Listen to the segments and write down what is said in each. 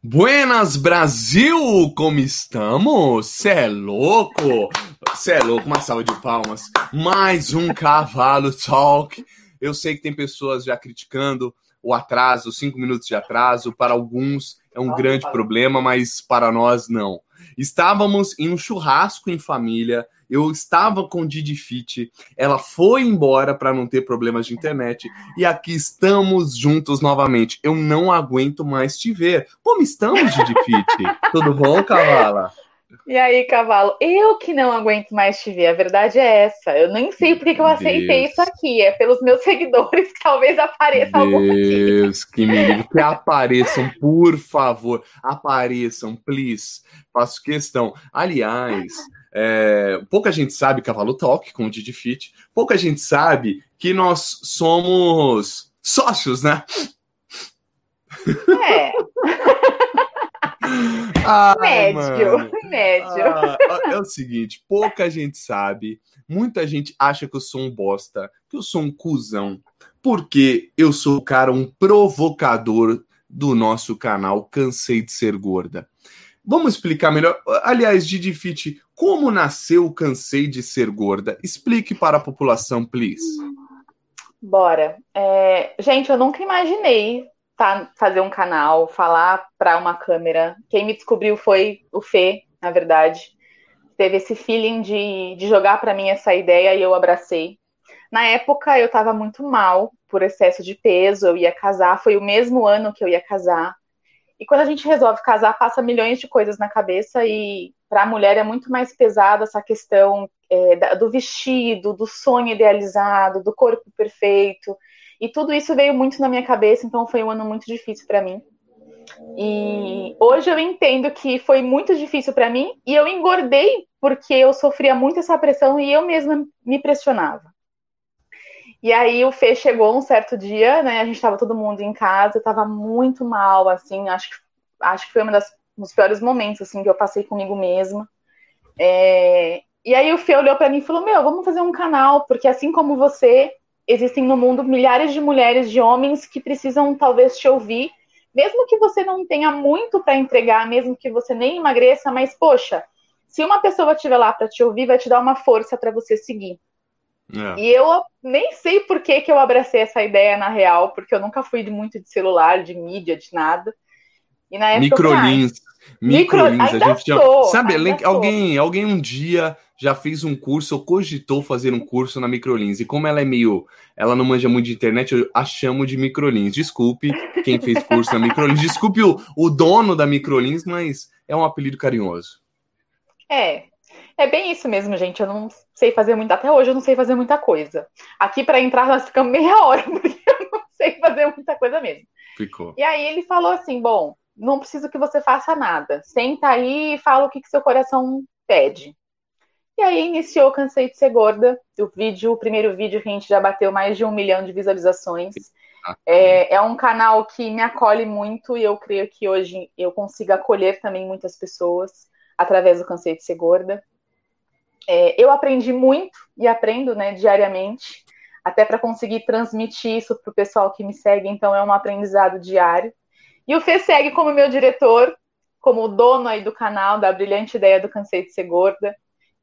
Buenas Brasil, como estamos? Cê é louco? Cê é louco, uma salva de palmas. Mais um Cavalo Talk. Eu sei que tem pessoas já criticando o atraso, cinco minutos de atraso. Para alguns é um grande problema, mas para nós não. Estávamos em um churrasco em família eu estava com Didi Fit, ela foi embora para não ter problemas de internet e aqui estamos juntos novamente. Eu não aguento mais te ver. Como estamos, Didi Fit? Tudo bom, Cavala? E aí, cavalo? Eu que não aguento mais te ver. A verdade é essa. Eu nem sei porque que eu aceitei Deus. isso aqui. É pelos meus seguidores que talvez apareça Deus, algum Deus, que me que apareçam, por favor. Apareçam, please. Faço questão. Aliás, é, pouca gente sabe Cavalo Talk com o Didi Fit. Pouca gente sabe que nós somos sócios, né? É. Ai, médio, médio. Ah, é o seguinte, pouca gente sabe, muita gente acha que eu sou um bosta, que eu sou um cuzão, porque eu sou, cara, um provocador do nosso canal Cansei de Ser Gorda. Vamos explicar melhor. Aliás, Didi Fit, como nasceu o Cansei de Ser Gorda? Explique para a população, please. Bora. É, gente, eu nunca imaginei tá, fazer um canal, falar para uma câmera. Quem me descobriu foi o Fê, na verdade. Teve esse feeling de, de jogar para mim essa ideia e eu abracei. Na época eu estava muito mal por excesso de peso, eu ia casar, foi o mesmo ano que eu ia casar. E quando a gente resolve casar, passa milhões de coisas na cabeça e para a mulher é muito mais pesada essa questão é, do vestido, do sonho idealizado, do corpo perfeito. E tudo isso veio muito na minha cabeça, então foi um ano muito difícil para mim. E hoje eu entendo que foi muito difícil para mim e eu engordei porque eu sofria muito essa pressão e eu mesma me pressionava. E aí o Fê chegou um certo dia, né? A gente estava todo mundo em casa, eu tava muito mal, assim, acho que, acho que foi um dos piores momentos assim que eu passei comigo mesma. É, e aí o Fê olhou para mim e falou: Meu, vamos fazer um canal, porque assim como você, existem no mundo milhares de mulheres, de homens que precisam talvez te ouvir, mesmo que você não tenha muito para entregar, mesmo que você nem emagreça, mas poxa, se uma pessoa estiver lá para te ouvir, vai te dar uma força para você seguir. É. E eu nem sei por que, que eu abracei essa ideia na real, porque eu nunca fui muito de celular, de mídia, de nada. E na época. Microlins. Microlins. Micro... A gente já... Sabe, alguém, alguém um dia já fez um curso ou cogitou fazer um curso na Microlins. E como ela é meio. Ela não manja muito de internet, eu a chamo de Microlins. Desculpe quem fez curso na Microlins. Desculpe o, o dono da Microlins, mas é um apelido carinhoso. É, é bem isso mesmo, gente. Eu não sei fazer muito. Até hoje eu não sei fazer muita coisa. Aqui para entrar nós ficamos meia hora, porque eu não sei fazer muita coisa mesmo. Ficou. E aí ele falou assim: bom, não preciso que você faça nada. Senta aí e fala o que, que seu coração pede. E aí iniciou Cansei de Ser Gorda. O vídeo, o primeiro vídeo que a gente já bateu mais de um milhão de visualizações. É, é, um canal que me acolhe muito e eu creio que hoje eu consigo acolher também muitas pessoas através do Cansei de Ser Gorda. É, eu aprendi muito e aprendo né, diariamente, até para conseguir transmitir isso para o pessoal que me segue, então é um aprendizado diário. E o Fê segue como meu diretor, como dono aí do canal, da brilhante ideia do Cansei de Ser Gorda.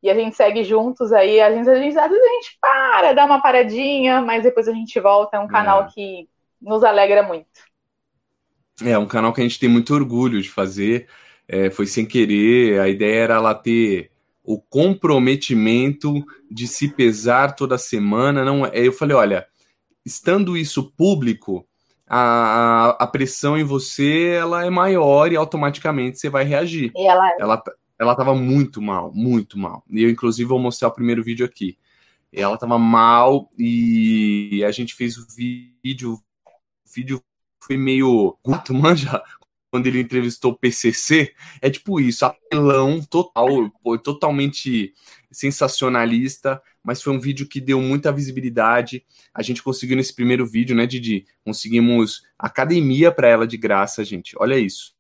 E a gente segue juntos aí, a gente, a gente, às vezes a gente para, dá uma paradinha, mas depois a gente volta. É um canal é. que nos alegra muito. É um canal que a gente tem muito orgulho de fazer. É, foi sem querer, a ideia era lá ter o comprometimento de se pesar toda semana. Não, é, eu falei, olha, estando isso público, a, a pressão em você ela é maior e automaticamente você vai reagir. E ela é. ela ela estava muito mal, muito mal. E eu inclusive vou mostrar o primeiro vídeo aqui. Ela estava mal e a gente fez o vídeo, o vídeo foi meio guto, manja, quando ele entrevistou o PCC, é tipo isso, apelão total, totalmente sensacionalista, mas foi um vídeo que deu muita visibilidade. A gente conseguiu nesse primeiro vídeo, né, Didi? Conseguimos academia para ela de graça, gente. Olha isso.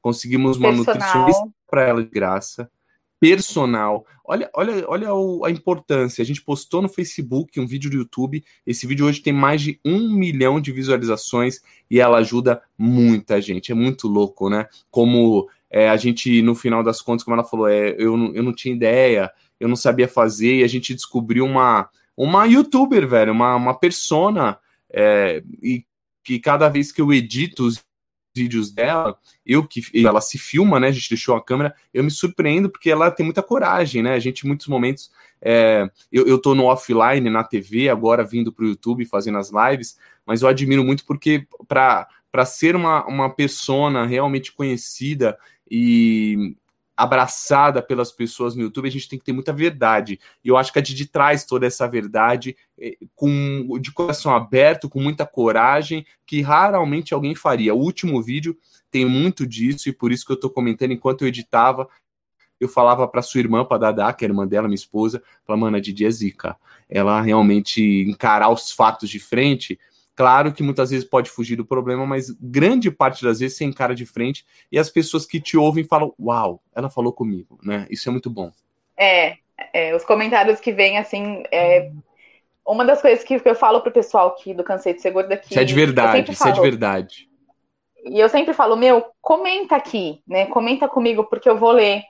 Conseguimos uma nutricionista para ela de graça. personal. Olha, olha, olha a importância. A gente postou no Facebook um vídeo do YouTube. Esse vídeo hoje tem mais de um milhão de visualizações e ela ajuda muita gente. É muito louco, né? Como é, a gente, no final das contas, como ela falou, é, eu, eu não tinha ideia, eu não sabia fazer, e a gente descobriu uma, uma youtuber, velho, uma, uma persona, é, e que cada vez que eu edito os vídeos dela, eu que ela se filma, né? A gente deixou a câmera, eu me surpreendo porque ela tem muita coragem, né? A gente, em muitos momentos, é, eu, eu tô no offline, na TV, agora vindo para o YouTube fazendo as lives, mas eu admiro muito porque para ser uma, uma persona realmente conhecida e abraçada pelas pessoas no YouTube, a gente tem que ter muita verdade. E eu acho que a Didi traz toda essa verdade eh, com de coração aberto, com muita coragem, que raramente alguém faria. O último vídeo tem muito disso, e por isso que eu estou comentando enquanto eu editava. Eu falava para sua irmã, para Dada, que é a irmã dela, minha esposa, falava, mano, a Didi é zica. Ela realmente encarar os fatos de frente Claro que muitas vezes pode fugir do problema, mas grande parte das vezes você encara de frente e as pessoas que te ouvem falam: Uau, ela falou comigo, né? Isso é muito bom. É, é os comentários que vêm assim. É, uma das coisas que eu falo pro pessoal aqui do Cansei de Ser Gorda aqui. Isso é de verdade, isso falo, é de verdade. E eu sempre falo: Meu, comenta aqui, né? Comenta comigo porque eu vou ler.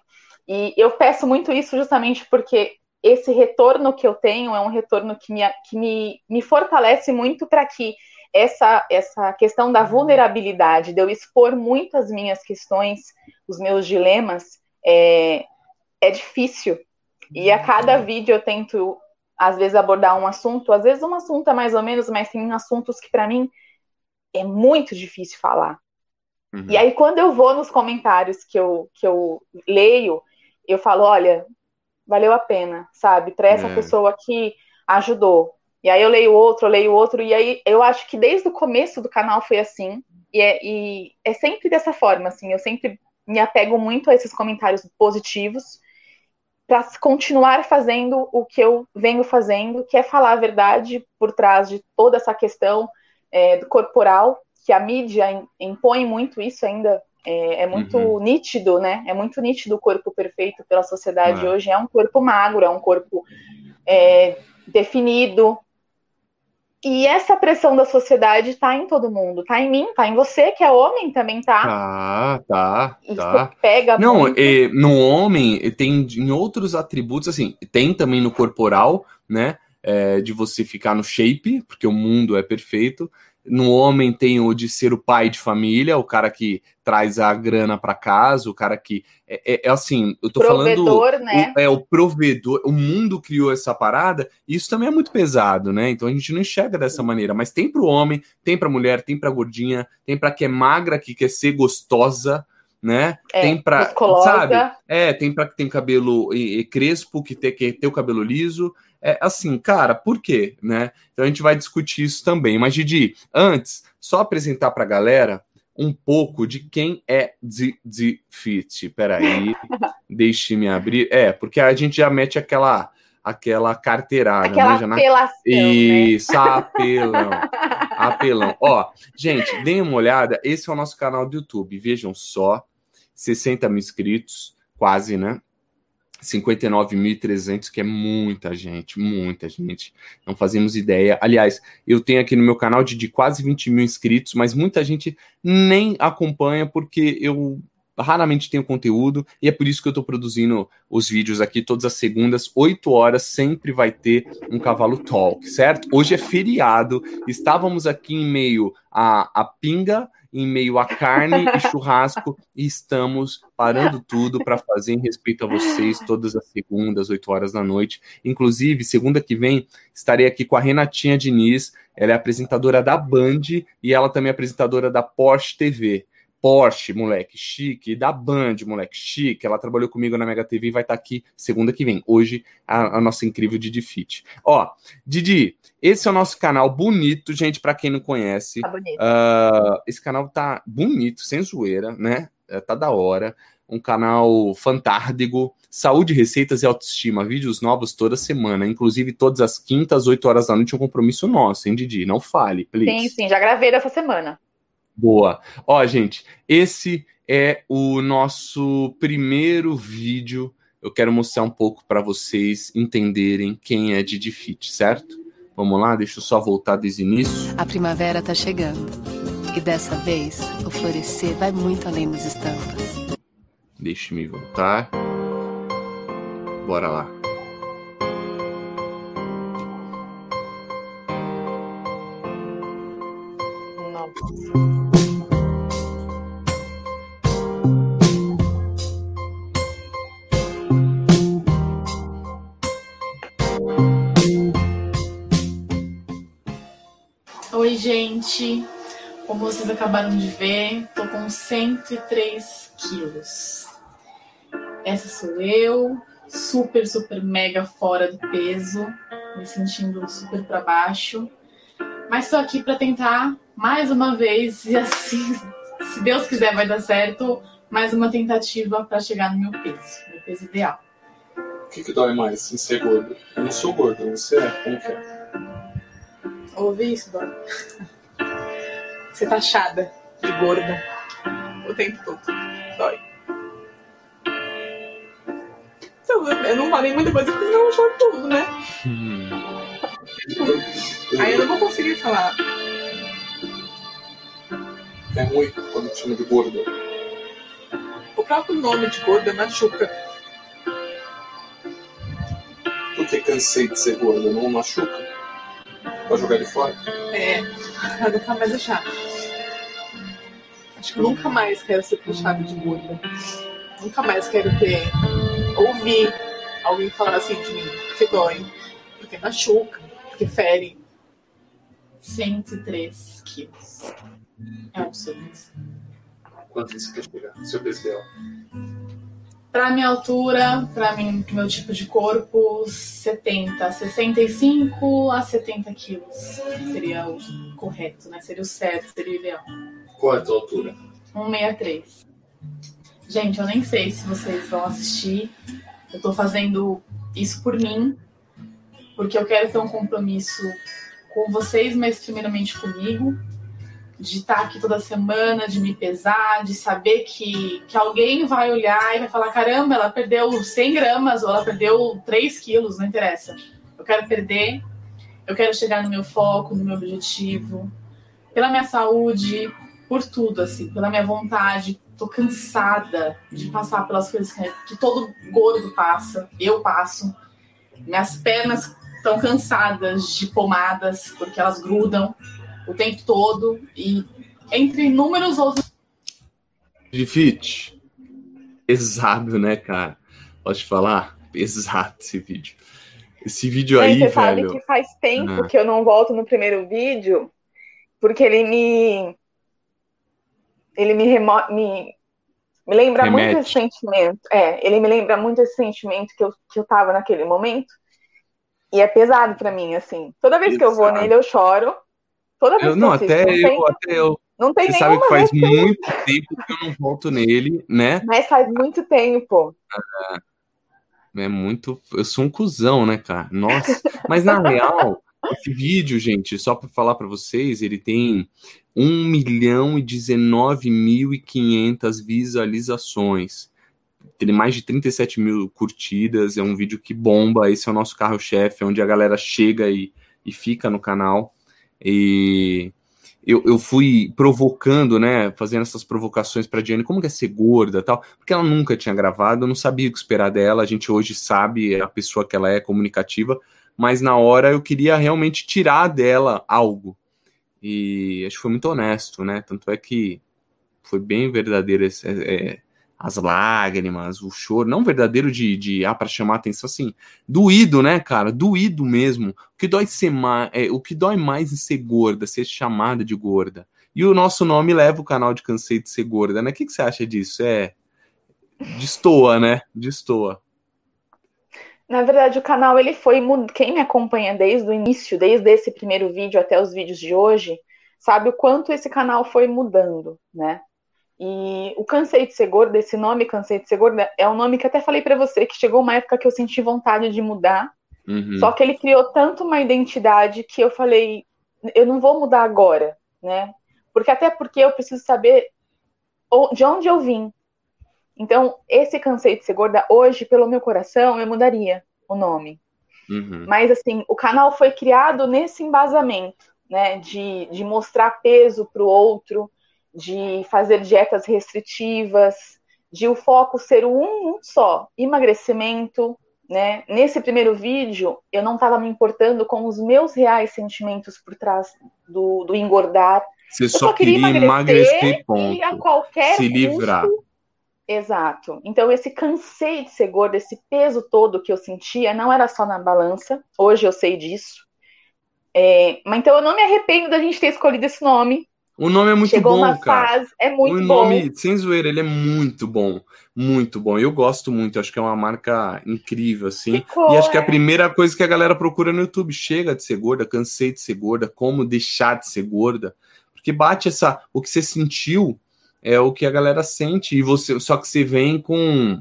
E eu peço muito isso justamente porque esse retorno que eu tenho é um retorno que me, que me, me fortalece muito para que essa, essa questão da vulnerabilidade, de eu expor muito as minhas questões, os meus dilemas, é, é difícil. E a cada vídeo eu tento, às vezes, abordar um assunto, às vezes um assunto é mais ou menos, mas tem assuntos que para mim é muito difícil falar. Uhum. E aí, quando eu vou nos comentários que eu, que eu leio, eu falo, olha, valeu a pena, sabe? Para essa é. pessoa que ajudou. E aí eu leio outro, eu leio outro, e aí eu acho que desde o começo do canal foi assim, e é, e é sempre dessa forma, assim, eu sempre me apego muito a esses comentários positivos para continuar fazendo o que eu venho fazendo, que é falar a verdade por trás de toda essa questão é, do corporal, que a mídia impõe muito isso ainda é, é muito uhum. nítido, né? É muito nítido o corpo perfeito pela sociedade é. hoje. É um corpo magro, é um corpo é, definido. E essa pressão da sociedade tá em todo mundo, tá em mim, tá em você, que é homem, também tá. Tá, tá. Isso tá. pega Não, muito. É, no homem tem em outros atributos, assim, tem também no corporal, né? É, de você ficar no shape, porque o mundo é perfeito, no homem tem o de ser o pai de família, o cara que traz a grana para casa, o cara que é, é, é, assim, eu tô provedor, falando né? o, é o provedor, o mundo criou essa parada, e isso também é muito pesado, né? Então a gente não enxerga dessa maneira, mas tem para o homem, tem para mulher, tem para gordinha, tem para que é magra que quer ser gostosa, né? É, tem para, sabe? É, tem para que tem cabelo e, e crespo, que tem que ter o cabelo liso, é assim, cara, por quê, né? Então a gente vai discutir isso também. Mas, Didi, antes, só apresentar para a galera um pouco de quem é Fit. Peraí, deixe-me abrir. É, porque a gente já mete aquela aquela carteirada. Aquela né? apelação, Isso, né? apelão. apelão. Ó, gente, deem uma olhada. Esse é o nosso canal do YouTube. Vejam só. 60 mil inscritos, quase, né? 59.300, que é muita gente, muita gente. Não fazemos ideia. Aliás, eu tenho aqui no meu canal de, de quase 20 mil inscritos, mas muita gente nem acompanha porque eu raramente tenho conteúdo e é por isso que eu estou produzindo os vídeos aqui todas as segundas, 8 horas, sempre vai ter um cavalo talk, certo? Hoje é feriado, estávamos aqui em meio a, a pinga em meio a carne e churrasco e estamos parando tudo para fazer em respeito a vocês todas as segundas, 8 horas da noite. Inclusive, segunda que vem, estarei aqui com a Renatinha Diniz, ela é apresentadora da Band e ela também é apresentadora da Porsche TV. Porsche, moleque, chique, da Band, moleque, chique. Ela trabalhou comigo na Mega TV e vai estar tá aqui segunda que vem. Hoje, a, a nossa incrível Didi Fit. Ó, Didi, esse é o nosso canal bonito, gente, para quem não conhece. Tá bonito. Uh, esse canal tá bonito, sem zoeira, né? É, tá da hora. Um canal fantástico. Saúde, receitas e autoestima. Vídeos novos toda semana. Inclusive, todas as quintas, 8 horas da noite, é um compromisso nosso, hein, Didi? Não fale, please. Sim, sim, já gravei dessa semana. Boa. Ó, gente, esse é o nosso primeiro vídeo. eu quero mostrar um pouco para vocês entenderem quem é Didi Fit, certo? Vamos lá, deixa eu só voltar desde o início. A primavera tá chegando. E dessa vez, o florescer vai muito além das estampas. Deixe-me voltar. Bora lá. Como vocês acabaram de ver, tô com 103 quilos. Essa sou eu, super, super mega fora do peso, me sentindo super para baixo. Mas estou aqui para tentar mais uma vez, e assim, se Deus quiser, vai dar certo, mais uma tentativa para chegar no meu peso, meu peso ideal. O que, que dói mais em ser gordo? Eu não sou gordo, você é? Como que é? Ouvi isso, Dói? Você tá chada de gorda o tempo todo. Dói. Então, eu não falei muita coisa porque não choro tudo, né? Hum. Aí eu não vou conseguir falar. É ruim quando te chama de gorda. O próprio nome de gorda machuca. Por que cansei de ser gorda? Não machuca? Pode jogar ele fora? É, pra nunca mais achar. Acho que nunca mais quero ser taxada de gorda. Nunca mais quero ter. ouvir alguém falar assim de mim, porque dói, porque machuca, porque fere. 103 quilos. É um absurdo. Quanto você quer chegar? Seu peso ideal? Para minha altura, para meu tipo de corpo, 70, 65 a 70 quilos seria o correto, né? Seria o certo, seria o ideal. Qual é a tua altura? 163. Gente, eu nem sei se vocês vão assistir. Eu tô fazendo isso por mim, porque eu quero ter um compromisso com vocês, mas primeiramente comigo de estar aqui toda semana, de me pesar, de saber que, que alguém vai olhar e vai falar: caramba, ela perdeu 100 gramas ou ela perdeu 3 quilos, não interessa. Eu quero perder, eu quero chegar no meu foco, no meu objetivo, pela minha saúde, por tudo, assim, pela minha vontade. Tô cansada de passar pelas coisas que, que todo gordo passa, eu passo. Minhas pernas estão cansadas de pomadas, porque elas grudam o tempo todo e entre inúmeros outros. De fit. Pesado, né, cara? Pode falar? Pesado esse vídeo. Esse vídeo aí, você velho. sabe que faz tempo ah. que eu não volto no primeiro vídeo, porque ele me. Ele me, remo... me... me lembra Remete. muito esse sentimento. É, ele me lembra muito esse sentimento que eu, que eu tava naquele momento. E é pesado para mim, assim. Toda vez pesado. que eu vou nele, eu choro. Toda vez eu, não, até não eu, tem, até eu. Não tem Você sabe que faz muito tempo que eu não volto nele, né? Mas faz muito tempo. É, é muito. Eu sou um cuzão, né, cara? Nossa. Mas na real, esse vídeo, gente, só para falar para vocês, ele tem 1 milhão e 19 mil e 500 visualizações. Tem mais de 37 mil curtidas. É um vídeo que bomba. Esse é o nosso carro-chefe, onde a galera chega e, e fica no canal. E eu, eu fui provocando, né, fazendo essas provocações para Diane, como que é ser gorda tal, porque ela nunca tinha gravado, eu não sabia o que esperar dela, a gente hoje sabe a pessoa que ela é, comunicativa, mas na hora eu queria realmente tirar dela algo. E acho que foi muito honesto, né, tanto é que foi bem verdadeiro esse, é, as lágrimas, o choro, não verdadeiro de, de ah, para chamar atenção, assim, doído, né, cara? Doído mesmo. O que dói ser mais, é, o que dói mais em ser gorda, ser chamada de gorda. E o nosso nome leva o canal de Cansei de Ser Gorda, né? O que, que você acha disso? É. Destoa, né? Destoa. Na verdade, o canal ele foi. Quem me acompanha desde o início, desde esse primeiro vídeo até os vídeos de hoje, sabe o quanto esse canal foi mudando, né? E o Cansei de Ser Gorda, esse nome Cansei de Ser Gorda, é um nome que até falei para você, que chegou uma época que eu senti vontade de mudar. Uhum. Só que ele criou tanto uma identidade que eu falei, eu não vou mudar agora, né? Porque até porque eu preciso saber de onde eu vim. Então, esse Cansei de Ser Gorda, hoje, pelo meu coração, eu mudaria o nome. Uhum. Mas, assim, o canal foi criado nesse embasamento, né? De, de mostrar peso para o outro, de fazer dietas restritivas, de o foco ser um, um só, emagrecimento, né? Nesse primeiro vídeo, eu não estava me importando com os meus reais sentimentos por trás do, do engordar. Você eu só queria, queria emagrecer, emagrecer ponto. E a qualquer se livrar. Custo, Exato. Então, esse cansei de ser gorda, esse peso todo que eu sentia, não era só na balança. Hoje eu sei disso. É, mas então eu não me arrependo da gente ter escolhido esse nome. O nome é muito Chegou bom, uma cara. Fase, é muito o nome, bom. sem zoeira, ele é muito bom. Muito bom. Eu gosto muito, acho que é uma marca incrível, assim. Ficou, e acho que é a primeira coisa que a galera procura no YouTube. Chega de ser gorda, cansei de ser gorda, como deixar de ser gorda. Porque bate essa. O que você sentiu é o que a galera sente. E você, só que você vem com.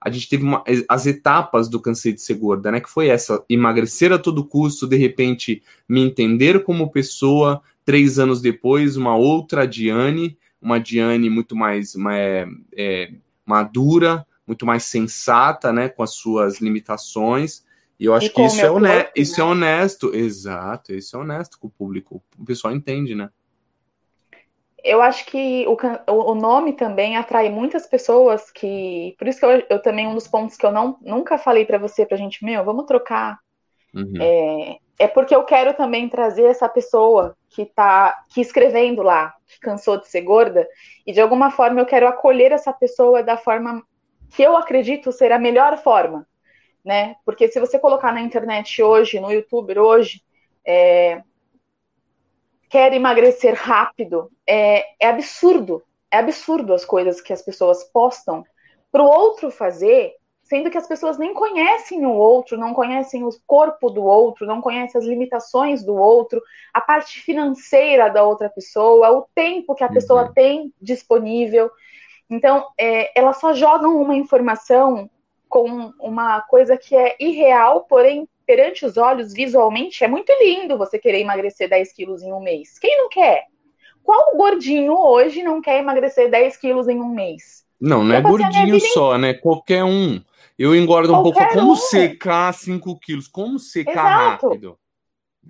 A gente teve uma, as etapas do cansei de ser gorda, né? Que foi essa: emagrecer a todo custo, de repente me entender como pessoa. Três anos depois, uma outra Diane, uma Diane muito mais é, é, madura, muito mais sensata, né? Com as suas limitações. E eu acho e que isso é, honesto, isso é né? honesto. Exato, isso é honesto com o público. O pessoal entende, né? Eu acho que o, o nome também atrai muitas pessoas que. Por isso que eu, eu também, um dos pontos que eu não, nunca falei para você, pra gente, meu, vamos trocar. Uhum. É, é porque eu quero também trazer essa pessoa que tá que escrevendo lá, que cansou de ser gorda, e de alguma forma eu quero acolher essa pessoa da forma que eu acredito ser a melhor forma, né? Porque se você colocar na internet hoje, no YouTube hoje, é, quer emagrecer rápido, é, é absurdo. É absurdo as coisas que as pessoas postam para o outro fazer, sendo que as pessoas nem conhecem o outro, não conhecem o corpo do outro, não conhecem as limitações do outro, a parte financeira da outra pessoa, o tempo que a pessoa uhum. tem disponível. Então, é, elas só jogam uma informação com uma coisa que é irreal, porém perante os olhos, visualmente, é muito lindo você querer emagrecer 10 quilos em um mês. Quem não quer? Qual gordinho hoje não quer emagrecer 10 quilos em um mês? Não, não é gordinho só, né? Qualquer um. Eu engordo um Qualquer pouco. Como um. secar 5 quilos? Como secar Exato. rápido?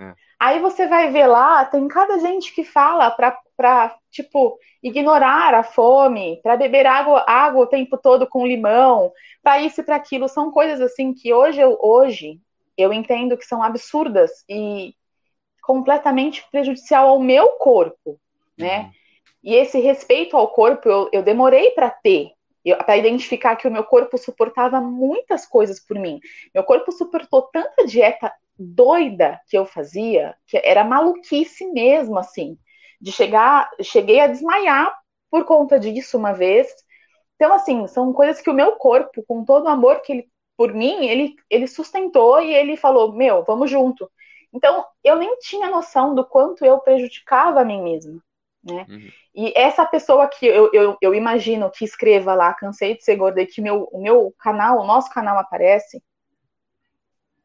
É. Aí você vai ver lá, tem cada gente que fala pra, pra tipo, ignorar a fome, para beber água, água o tempo todo com limão, para isso e para aquilo. São coisas assim que hoje, hoje eu entendo que são absurdas e completamente prejudicial ao meu corpo, né? Uhum. E esse respeito ao corpo eu, eu demorei para ter, para identificar que o meu corpo suportava muitas coisas por mim. Meu corpo suportou tanta dieta doida que eu fazia, que era maluquice mesmo, assim, de chegar, cheguei a desmaiar por conta disso uma vez. Então, assim, são coisas que o meu corpo, com todo o amor que ele por mim, ele, ele sustentou e ele falou: Meu, vamos junto. Então, eu nem tinha noção do quanto eu prejudicava a mim mesma. Né? Uhum. E essa pessoa que eu, eu, eu, imagino que escreva lá, cansei de ser gorda, e que meu, o meu canal, o nosso canal aparece,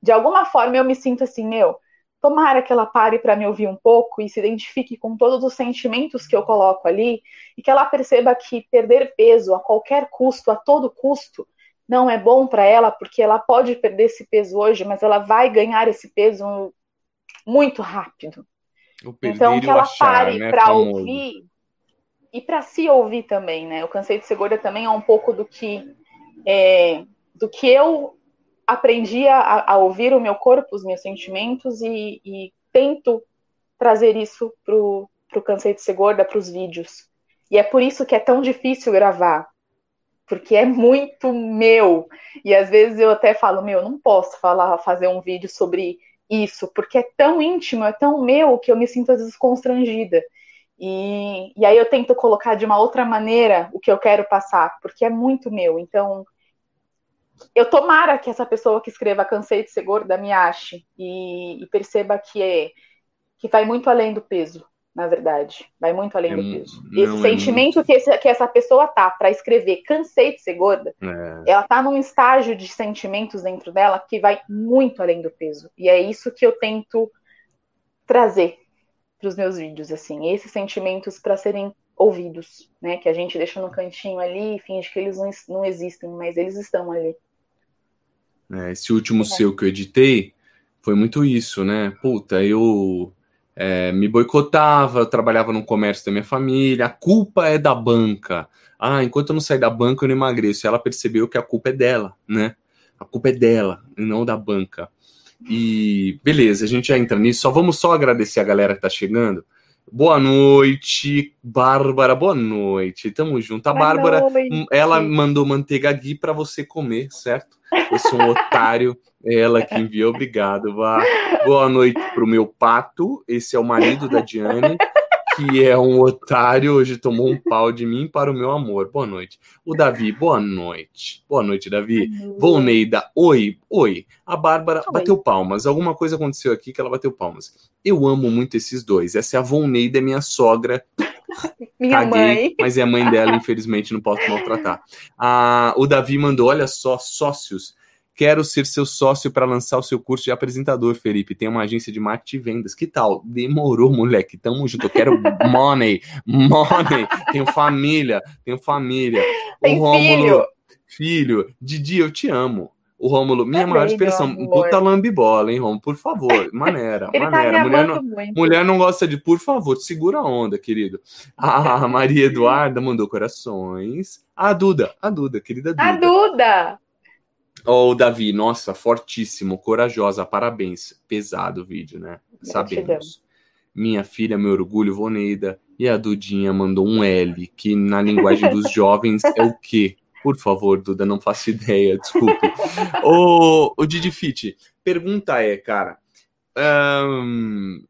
de alguma forma eu me sinto assim, meu, tomara que ela pare para me ouvir um pouco e se identifique com todos os sentimentos que eu coloco ali, e que ela perceba que perder peso a qualquer custo, a todo custo, não é bom para ela, porque ela pode perder esse peso hoje, mas ela vai ganhar esse peso muito rápido. Então, que ela achar, pare né, para ouvir e para se ouvir também, né? O cansei de ser gorda também é um pouco do que é, do que eu aprendi a, a, ouvir o meu corpo, os meus sentimentos e, e tento trazer isso pro, pro cansei de ser gorda, para os vídeos. E é por isso que é tão difícil gravar, porque é muito meu. E às vezes eu até falo, meu, não posso falar, fazer um vídeo sobre isso, porque é tão íntimo, é tão meu que eu me sinto às vezes constrangida. E, e aí eu tento colocar de uma outra maneira o que eu quero passar, porque é muito meu. Então, eu tomara que essa pessoa que escreva Cansei de Ser Gorda me ache e, e perceba que é que vai muito além do peso na verdade. Vai muito além é, do peso. Esse sentimento que, esse, que, essa pessoa tá para escrever cansei de ser gorda, é. ela tá num estágio de sentimentos dentro dela que vai muito além do peso. E é isso que eu tento trazer para os meus vídeos, assim, esses sentimentos para serem ouvidos, né? Que a gente deixa no cantinho ali e finge que eles não, não existem, mas eles estão ali. É, esse último é. seu que eu editei foi muito isso, né? Puta, eu é, me boicotava, eu trabalhava no comércio da minha família, a culpa é da banca. Ah, enquanto eu não sair da banca, eu não emagreço. Ela percebeu que a culpa é dela, né? A culpa é dela, e não da banca. E beleza, a gente já entra nisso. Só vamos só agradecer a galera que tá chegando. Boa noite, Bárbara. Boa noite. Tamo junto. A boa Bárbara, noite. ela mandou manteiga Gui para você comer, certo? Eu sou um otário. É ela que enviou. Obrigado, Vá. Boa noite pro meu pato. Esse é o marido da Diane que é um otário, hoje tomou um pau de mim para o meu amor. Boa noite. O Davi, boa noite. Boa noite, Davi. Volneida, oi, oi. A Bárbara oi. bateu palmas. Alguma coisa aconteceu aqui que ela bateu palmas. Eu amo muito esses dois. Essa é a Volneida, minha sogra. Minha Caguei, mãe. Mas é a mãe dela, infelizmente, não posso maltratar. Ah, o Davi mandou: olha só, sócios. Quero ser seu sócio para lançar o seu curso de apresentador, Felipe. Tem uma agência de marketing e vendas. Que tal? Demorou, moleque. Tamo junto. Eu quero money, money. Tenho família, tenho família. Tem o Rômulo, filho. filho. Didi, eu te amo. O Rômulo, minha Também, maior expressão, puta lambibola, hein, Rômulo? Por favor, maneira, Ele tá maneira. Tá mulher, não, mulher não gosta de, por favor, segura a onda, querido. A Maria Eduarda mandou corações. A Duda, a Duda, querida Duda. A Duda! Ó, oh, Davi, nossa, fortíssimo, corajosa, parabéns. Pesado o vídeo, né? Sabemos. Minha filha, meu orgulho, Voneida. E a Dudinha mandou um L, que na linguagem dos jovens é o quê? Por favor, Duda, não faço ideia, desculpe. ô, ô Didi Fit, pergunta é, cara. Hum,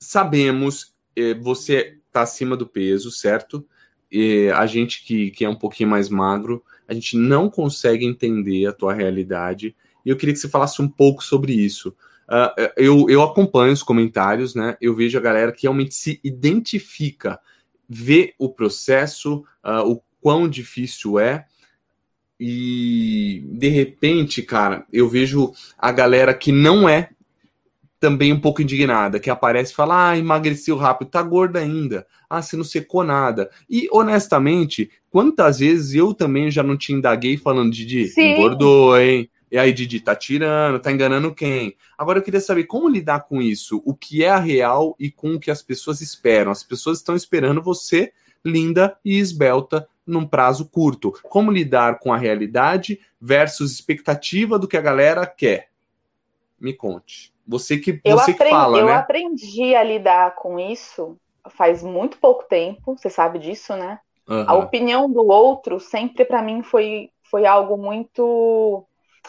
sabemos, eh, você tá acima do peso, certo? E a gente que, que é um pouquinho mais magro, a gente não consegue entender a tua realidade. E eu queria que você falasse um pouco sobre isso. Uh, eu, eu acompanho os comentários, né? Eu vejo a galera que realmente se identifica, vê o processo, uh, o quão difícil é. E de repente, cara, eu vejo a galera que não é também um pouco indignada, que aparece e fala: ah, emagreceu rápido, tá gorda ainda, ah, você não secou nada. E honestamente, quantas vezes eu também já não te indaguei falando, Didi, Sim. engordou, hein? E aí, Didi, tá tirando, tá enganando quem? Agora eu queria saber como lidar com isso, o que é a real e com o que as pessoas esperam. As pessoas estão esperando você linda e esbelta num prazo curto. Como lidar com a realidade versus expectativa do que a galera quer? Me conte. Você que, eu você aprendi, que fala, eu né? Eu aprendi a lidar com isso faz muito pouco tempo, você sabe disso, né? Uhum. A opinião do outro sempre para mim foi, foi algo muito.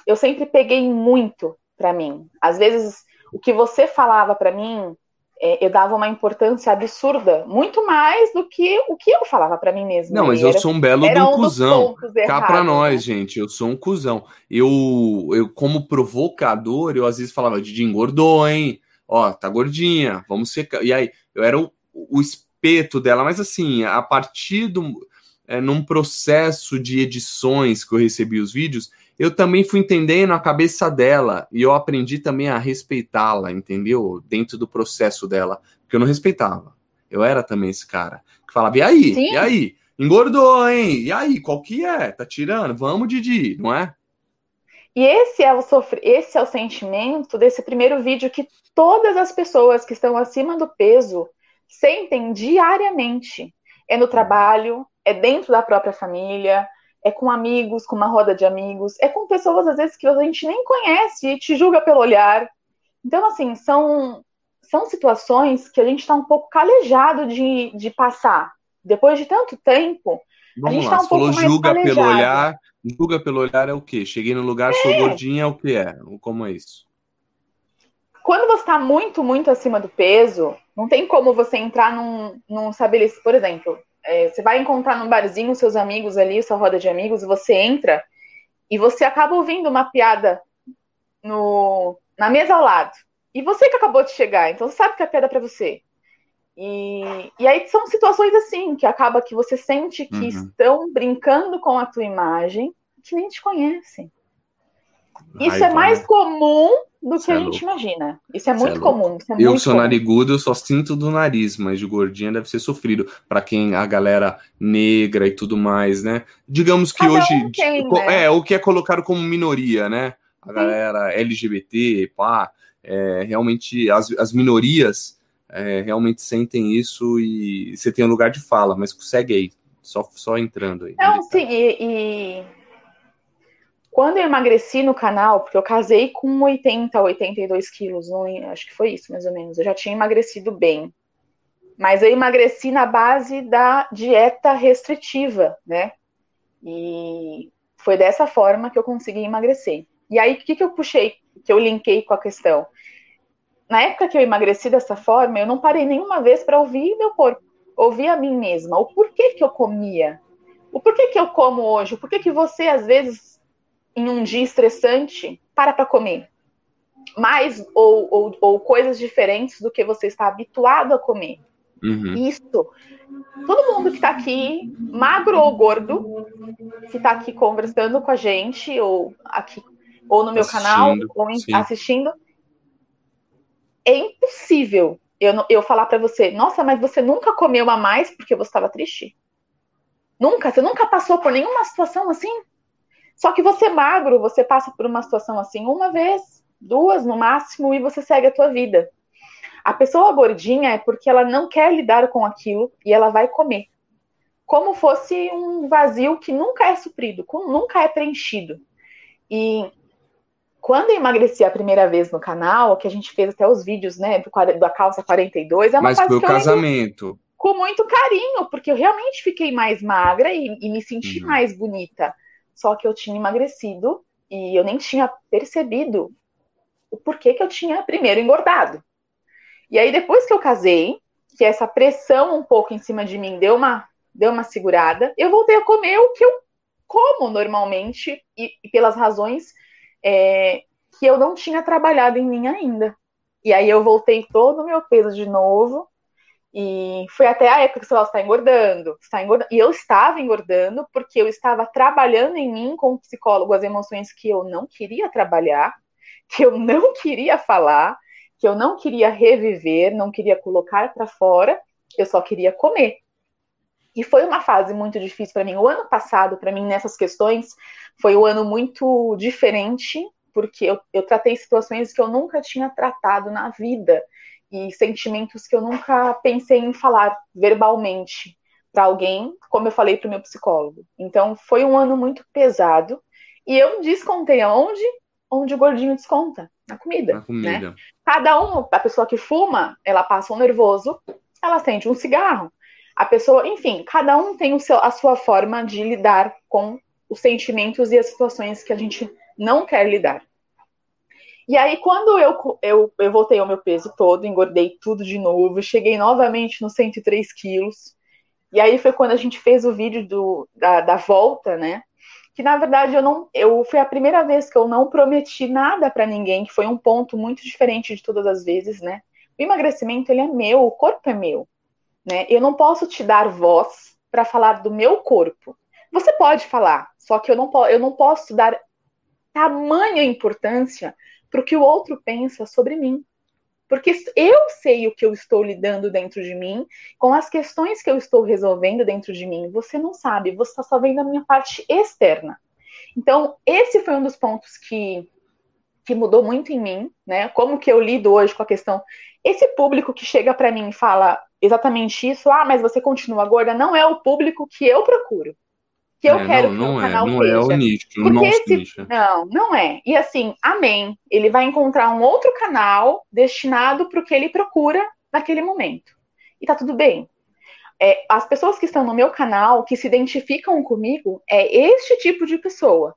Eu sempre peguei muito para mim. Às vezes, o que você falava para mim é, eu dava uma importância absurda, muito mais do que o que eu falava para mim mesmo. Não, mas eu sou um belo do um cuzão. Cá para nós, né? gente, eu sou um cuzão. Eu, eu, como provocador, eu às vezes falava, Didi engordou, hein? Ó, tá gordinha, vamos secar. E aí, eu era o, o espeto dela, mas assim, a partir do. É, num processo de edições que eu recebi os vídeos, eu também fui entendendo a cabeça dela e eu aprendi também a respeitá-la, entendeu? Dentro do processo dela, porque eu não respeitava. Eu era também esse cara que falava: e aí? Sim. E aí? Engordou, hein? E aí? Qual que é? Tá tirando? Vamos, Didi, não é? E esse é o sofr... esse é o sentimento desse primeiro vídeo que todas as pessoas que estão acima do peso sentem diariamente. É no trabalho, é dentro da própria família, é com amigos, com uma roda de amigos, é com pessoas às vezes que a gente nem conhece e te julga pelo olhar. Então, assim, são, são situações que a gente está um pouco calejado de, de passar. Depois de tanto tempo, Vamos a gente está um pouco mais julga calejado. pelo olhar. Julga pelo olhar é o quê? Cheguei no lugar, é. sou gordinha, é o que é? Como é isso? Quando você está muito, muito acima do peso, não tem como você entrar num, num estabelecimento, por exemplo, é, você vai encontrar num barzinho seus amigos ali, sua roda de amigos, você entra e você acaba ouvindo uma piada no, na mesa ao lado. E você que acabou de chegar, então você sabe que é piada para você. E, e aí são situações assim, que acaba que você sente que uhum. estão brincando com a tua imagem, que nem te conhecem. Isso é mais né? comum do que a é gente louco. imagina. Isso é Cê muito é comum. É Eu muito sou comum. narigudo, eu só sinto do nariz, mas de gordinha deve ser sofrido para quem a galera negra e tudo mais, né? Digamos que Cada hoje um tem, né? é o que é colocado como minoria, né? A Sim. galera LGBT, pá, é, realmente as, as minorias é, realmente sentem isso e você tem um lugar de fala, mas segue aí, só, só entrando aí. Não, sim, e, e quando eu emagreci no canal, porque eu casei com 80, 82 quilos, não, acho que foi isso, mais ou menos. Eu já tinha emagrecido bem. Mas eu emagreci na base da dieta restritiva, né? E foi dessa forma que eu consegui emagrecer. E aí, o que, que eu puxei, que eu linkei com a questão? Na época que eu emagreci dessa forma, eu não parei nenhuma vez para ouvir meu corpo, ouvir a mim mesma, o porquê que eu comia, o porquê que eu como hoje? O porquê que você, às vezes, em um dia estressante, para para comer? Mais ou, ou, ou coisas diferentes do que você está habituado a comer. Uhum. Isso. Todo mundo que está aqui, magro ou gordo, que está aqui conversando com a gente, ou aqui, ou no meu canal, Assistindo, ou em- assistindo, é impossível eu, eu falar para você, nossa, mas você nunca comeu a mais porque você estava triste? Nunca? Você nunca passou por nenhuma situação assim? Só que você é magro, você passa por uma situação assim uma vez, duas no máximo, e você segue a tua vida. A pessoa gordinha é porque ela não quer lidar com aquilo e ela vai comer. Como fosse um vazio que nunca é suprido, nunca é preenchido. E quando eu emagreci a primeira vez no canal, que a gente fez até os vídeos, né, do, da calça 42, é uma Mas fase foi o casamento. com muito carinho, porque eu realmente fiquei mais magra e, e me senti Uhum. mais bonita. Só que eu tinha emagrecido e eu nem tinha percebido o porquê que eu tinha primeiro engordado. E aí, depois que eu casei, que essa pressão um pouco em cima de mim deu uma, deu uma segurada, eu voltei a comer o que eu como normalmente e, e pelas razões é, que eu não tinha trabalhado em mim ainda. E aí eu voltei todo o meu peso de novo. E foi até a época que você falou, está engordando, está engordando. E eu estava engordando porque eu estava trabalhando em mim com o psicólogo as emoções que eu não queria trabalhar, que eu não queria falar, que eu não queria reviver, não queria colocar para fora, eu só queria comer. E foi uma fase muito difícil para mim. O ano passado, para mim, nessas questões, foi um ano muito diferente, porque eu, eu tratei situações que eu nunca tinha tratado na vida e sentimentos que eu nunca pensei em falar verbalmente para alguém, como eu falei para o meu psicólogo. Então, foi um ano muito pesado e eu descontei aonde? Onde o gordinho desconta? Na comida. Na Né? comida. Cada um, a pessoa que fuma, ela passa um nervoso, ela sente um cigarro. A pessoa, enfim, cada um tem o seu, a sua forma de lidar com os sentimentos e as situações que a gente não quer lidar. E aí, quando eu, eu, eu voltei ao meu peso todo, engordei tudo de novo, cheguei novamente nos 103 quilos. E aí foi quando a gente fez o vídeo do, da, da volta, né? Que na verdade eu não. Eu, foi a primeira vez que eu não prometi nada para ninguém, que foi um ponto muito diferente de todas as vezes, né? O emagrecimento ele é meu, o corpo é meu. Né? Eu não posso te dar voz para falar do meu corpo. Você pode falar, só que eu não, eu não posso dar tamanha importância para o que o outro pensa sobre mim. Porque eu sei o que eu estou lidando dentro de mim, com as questões que eu estou resolvendo dentro de mim. Você não sabe, você está só vendo a minha parte externa. Então, esse foi um dos pontos que, que mudou muito em mim, né? Como que eu lido hoje com a questão. Esse público que chega para mim e fala exatamente isso, ah, mas você continua gorda, não é o público que eu procuro. Que eu É, quero não, que o não é, canal não seja. é o nicho, o Porque nosso esse- nicho. Não, não é. E assim, amém. Ele vai encontrar um outro canal destinado para o que ele procura naquele momento. E tá tudo bem. É, as pessoas que estão no meu canal, que se identificam comigo, é este tipo de pessoa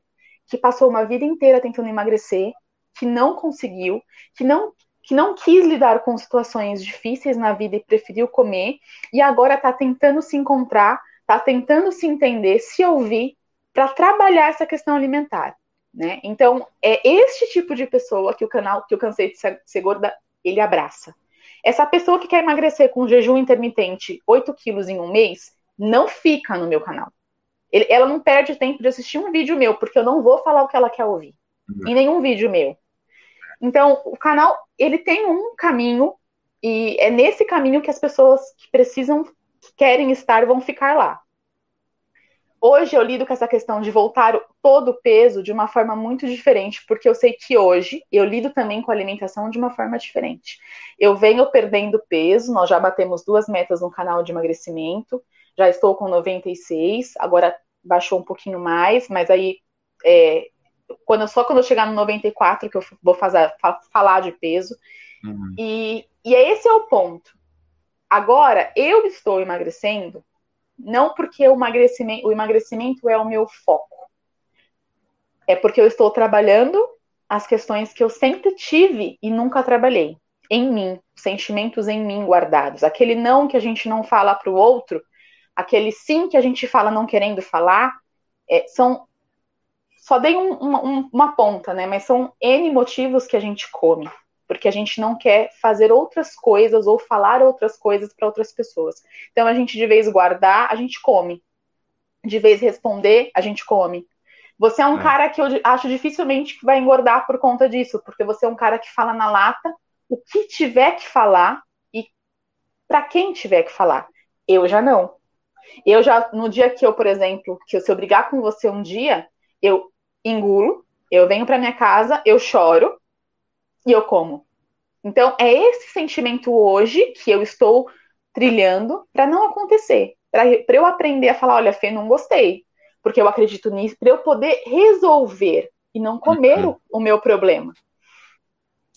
que passou uma vida inteira tentando emagrecer, que não conseguiu, que não que não quis lidar com situações difíceis na vida e preferiu comer, e agora está tentando se encontrar, está tentando se entender, se ouvir, para trabalhar essa questão alimentar. Né? Então, é este tipo de pessoa que o canal, que eu cansei de ser, gorda, ele abraça. Essa pessoa que quer emagrecer com jejum intermitente 8 quilos em um mês, não fica no meu canal. Ele, ela não perde tempo de assistir um vídeo meu, porque eu não vou falar o que ela quer ouvir. Uhum. Em nenhum vídeo meu. Então, o canal, ele tem um caminho, e é nesse caminho que as pessoas que precisam, querem estar, vão ficar lá. Hoje eu lido com essa questão de voltar todo o peso de uma forma muito diferente, porque eu sei que hoje eu lido também com a alimentação de uma forma diferente. Eu venho perdendo peso, nós já batemos duas metas no canal de emagrecimento, já estou com 96, agora baixou um pouquinho mais, mas aí é, quando, só quando eu chegar no 94 que eu vou fazer, falar de peso. Uhum. E, e esse é o ponto. Agora, eu estou emagrecendo não porque o emagrecimento, o emagrecimento é o meu foco. É porque eu estou trabalhando as questões que eu sempre tive e nunca trabalhei. Em mim, sentimentos em mim guardados. Aquele não que a gente não fala para o outro, aquele sim que a gente fala não querendo falar, é, são. Só dei um, uma, uma ponta, né? Mas são N motivos que a gente come porque a gente não quer fazer outras coisas ou falar outras coisas para outras pessoas. Então a gente de vez guardar, a gente come. De vez responder, a gente come. Você é um é. cara que eu acho dificilmente que vai engordar por conta disso, porque você é um cara que fala na lata o que tiver que falar e para quem tiver que falar. Eu já não. Eu já, no dia que eu, por exemplo, que eu se eu brigar com você um dia, eu engulo, eu venho para minha casa, eu choro, e eu como. Então, é esse sentimento hoje que eu estou trilhando para não acontecer. Para eu aprender a falar: olha, Fê, não gostei. Porque eu acredito nisso, para eu poder resolver e não comer uhum. o, o meu problema.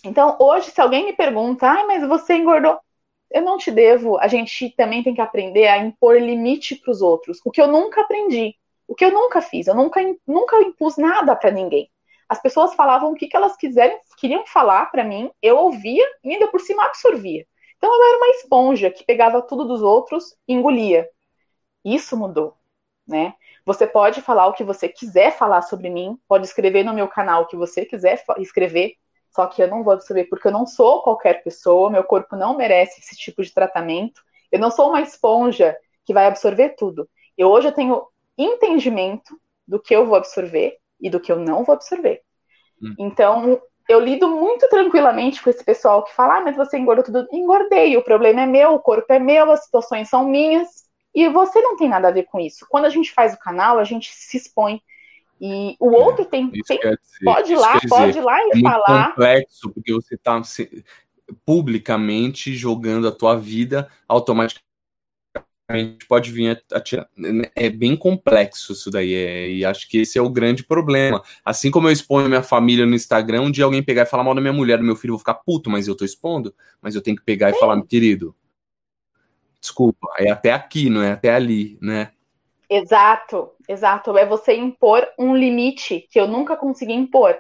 Então, hoje, se alguém me pergunta, ai, mas você engordou, eu não te devo. A gente também tem que aprender a impor limite para os outros. O que eu nunca aprendi, o que eu nunca fiz, eu nunca, nunca impus nada para ninguém. As pessoas falavam o que, que elas quiserem, queriam falar para mim, eu ouvia e ainda por cima absorvia. Então eu era uma esponja que pegava tudo dos outros e engolia. Isso mudou, né? Você pode falar o que você quiser falar sobre mim, pode escrever no meu canal o que você quiser escrever, só que eu não vou absorver porque eu não sou qualquer pessoa, meu corpo não merece esse tipo de tratamento. Eu não sou uma esponja que vai absorver tudo. Eu hoje eu tenho entendimento do que eu vou absorver e do que eu não vou absorver. Hum. Então, eu lido muito tranquilamente com esse pessoal que fala, ah, mas você engordou tudo. Engordei, o problema é meu, o corpo é meu, as situações são minhas. E você não tem nada a ver com isso. Quando a gente faz o canal, a gente se expõe. E o é, outro tem, tem dizer, pode ir lá, pode ir lá e é falar. complexo, porque você está publicamente jogando a tua vida automaticamente pode vir atirar. É bem complexo isso daí, é, e acho que esse é o grande problema. Assim como eu exponho minha família no Instagram, um dia alguém pegar e falar mal da minha mulher, do meu filho, eu vou ficar puto, mas eu tô expondo, mas eu tenho que pegar e falar, meu querido, desculpa, é até aqui, não é até ali, né? Exato, exato. É você impor um limite que eu nunca consegui impor.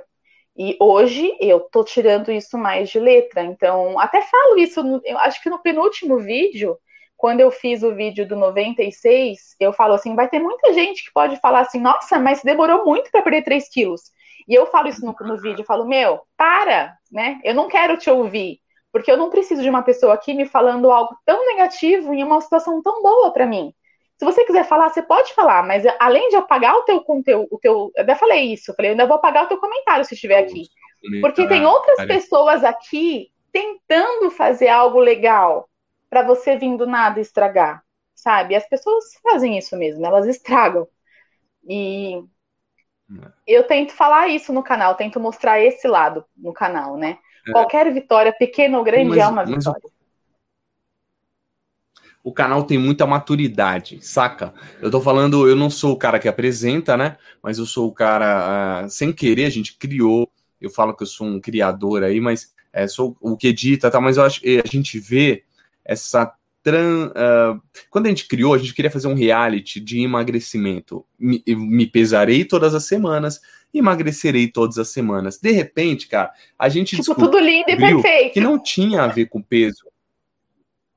E hoje eu tô tirando isso mais de letra. Então, até falo isso, eu acho que no penúltimo vídeo, quando eu fiz o vídeo do 96, eu falo assim: vai ter muita gente que pode falar assim, nossa, mas demorou muito para perder 3 quilos. E eu falo isso no, no vídeo, eu falo, meu, para, né? Eu não quero te ouvir, porque eu não preciso de uma pessoa aqui me falando algo tão negativo em uma situação tão boa para mim. Se você quiser falar, você pode falar, mas além de apagar o teu conteúdo, o teu, eu até falei isso, eu falei, eu ainda vou apagar o teu comentário se estiver aqui. Porque tem outras pessoas aqui tentando fazer algo legal para você vir do nada estragar, sabe? As pessoas fazem isso mesmo, elas estragam. E eu tento falar isso no canal, tento mostrar esse lado no canal, né? É. Qualquer vitória, pequena ou grande, mas, é uma vitória. O, o canal tem muita maturidade, saca? Eu tô falando, eu não sou o cara que apresenta, né? Mas eu sou o cara, uh, sem querer, a gente criou. Eu falo que eu sou um criador aí, mas é, sou o que edita, tá? Mas eu acho, a gente vê essa Tran, uh, quando a gente criou, a gente queria fazer um reality de emagrecimento. Me, me, pesarei todas as semanas, emagrecerei todas as semanas. De repente, cara, a gente tipo, tudo lindo e perfeito. que não tinha a ver com peso.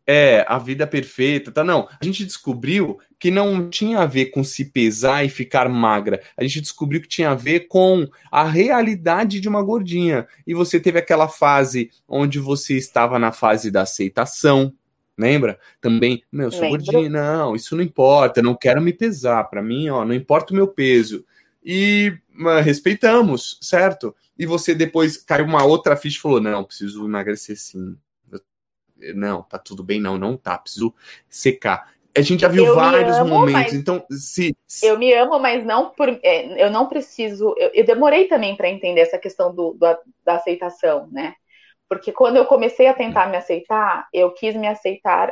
É, a vida perfeita, tá? Não, a gente descobriu que não tinha a ver com se pesar e ficar magra. A gente descobriu que tinha a ver com a realidade de uma gordinha. E você teve aquela fase onde você estava na fase da aceitação, lembra? Também, meu, sou Lembro. gordinha, não, isso não importa, não quero me pesar. Para mim, ó, não importa o meu peso. E respeitamos, certo? E você depois caiu uma outra ficha e falou: não, preciso emagrecer sim. Não, tá tudo bem, não, não tá, preciso secar. A gente já viu eu vários amo, momentos, então se, se, Eu me amo, mas não por. É, eu não preciso. Eu, eu demorei também para entender essa questão do, do, da aceitação, né? Porque quando eu comecei a tentar me aceitar, eu quis me aceitar,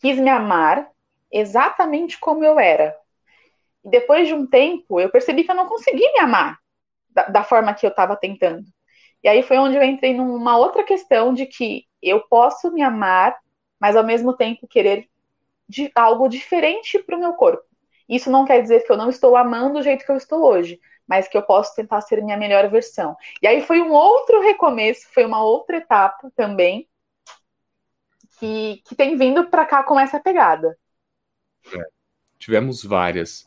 quis me amar exatamente como eu era. E depois de um tempo, eu percebi que eu não consegui me amar da, da forma que eu estava tentando. E aí foi onde eu entrei numa outra questão de que eu posso me amar, mas ao mesmo tempo querer de algo diferente para o meu corpo. Isso não quer dizer que eu não estou amando do jeito que eu estou hoje, mas que eu posso tentar ser minha melhor versão. E aí foi um outro recomeço, foi uma outra etapa também que, que tem vindo para cá com essa pegada. É, tivemos várias.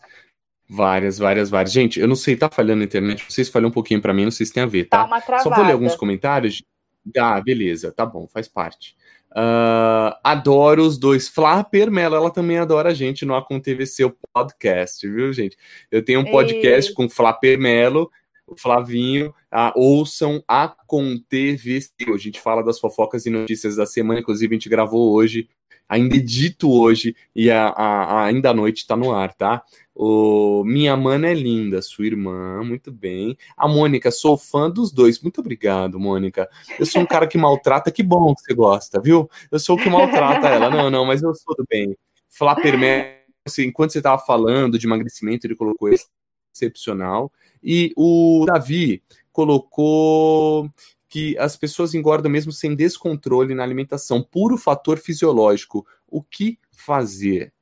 Várias, várias, várias. Gente, eu não sei, tá falhando a internet, vocês falham um pouquinho para mim, não sei se tem a ver, tá? tá Só vou ler alguns comentários. Ah, beleza, tá bom, faz parte. Uh, adoro os dois. Flapper Melo, ela também adora a gente no Acon TVC, o podcast, viu, gente? Eu tenho um podcast e... com Flapper Melo, o Flavinho. Uh, ouçam Acon TVC. A gente fala das fofocas e notícias da semana, inclusive a gente gravou hoje, ainda edito hoje, e a, a, a ainda à noite tá no ar, tá? O Minha Mana é linda, sua irmã, muito bem. A Mônica, sou fã dos dois. Muito obrigado, Mônica. Eu sou um cara que maltrata, que bom que você gosta, viu? Eu sou o que maltrata ela. Não, não, mas eu sou do bem. Flapper assim, enquanto você estava falando de emagrecimento, ele colocou excepcional. E o Davi colocou que as pessoas engordam mesmo sem descontrole na alimentação, puro fator fisiológico. O que fazer?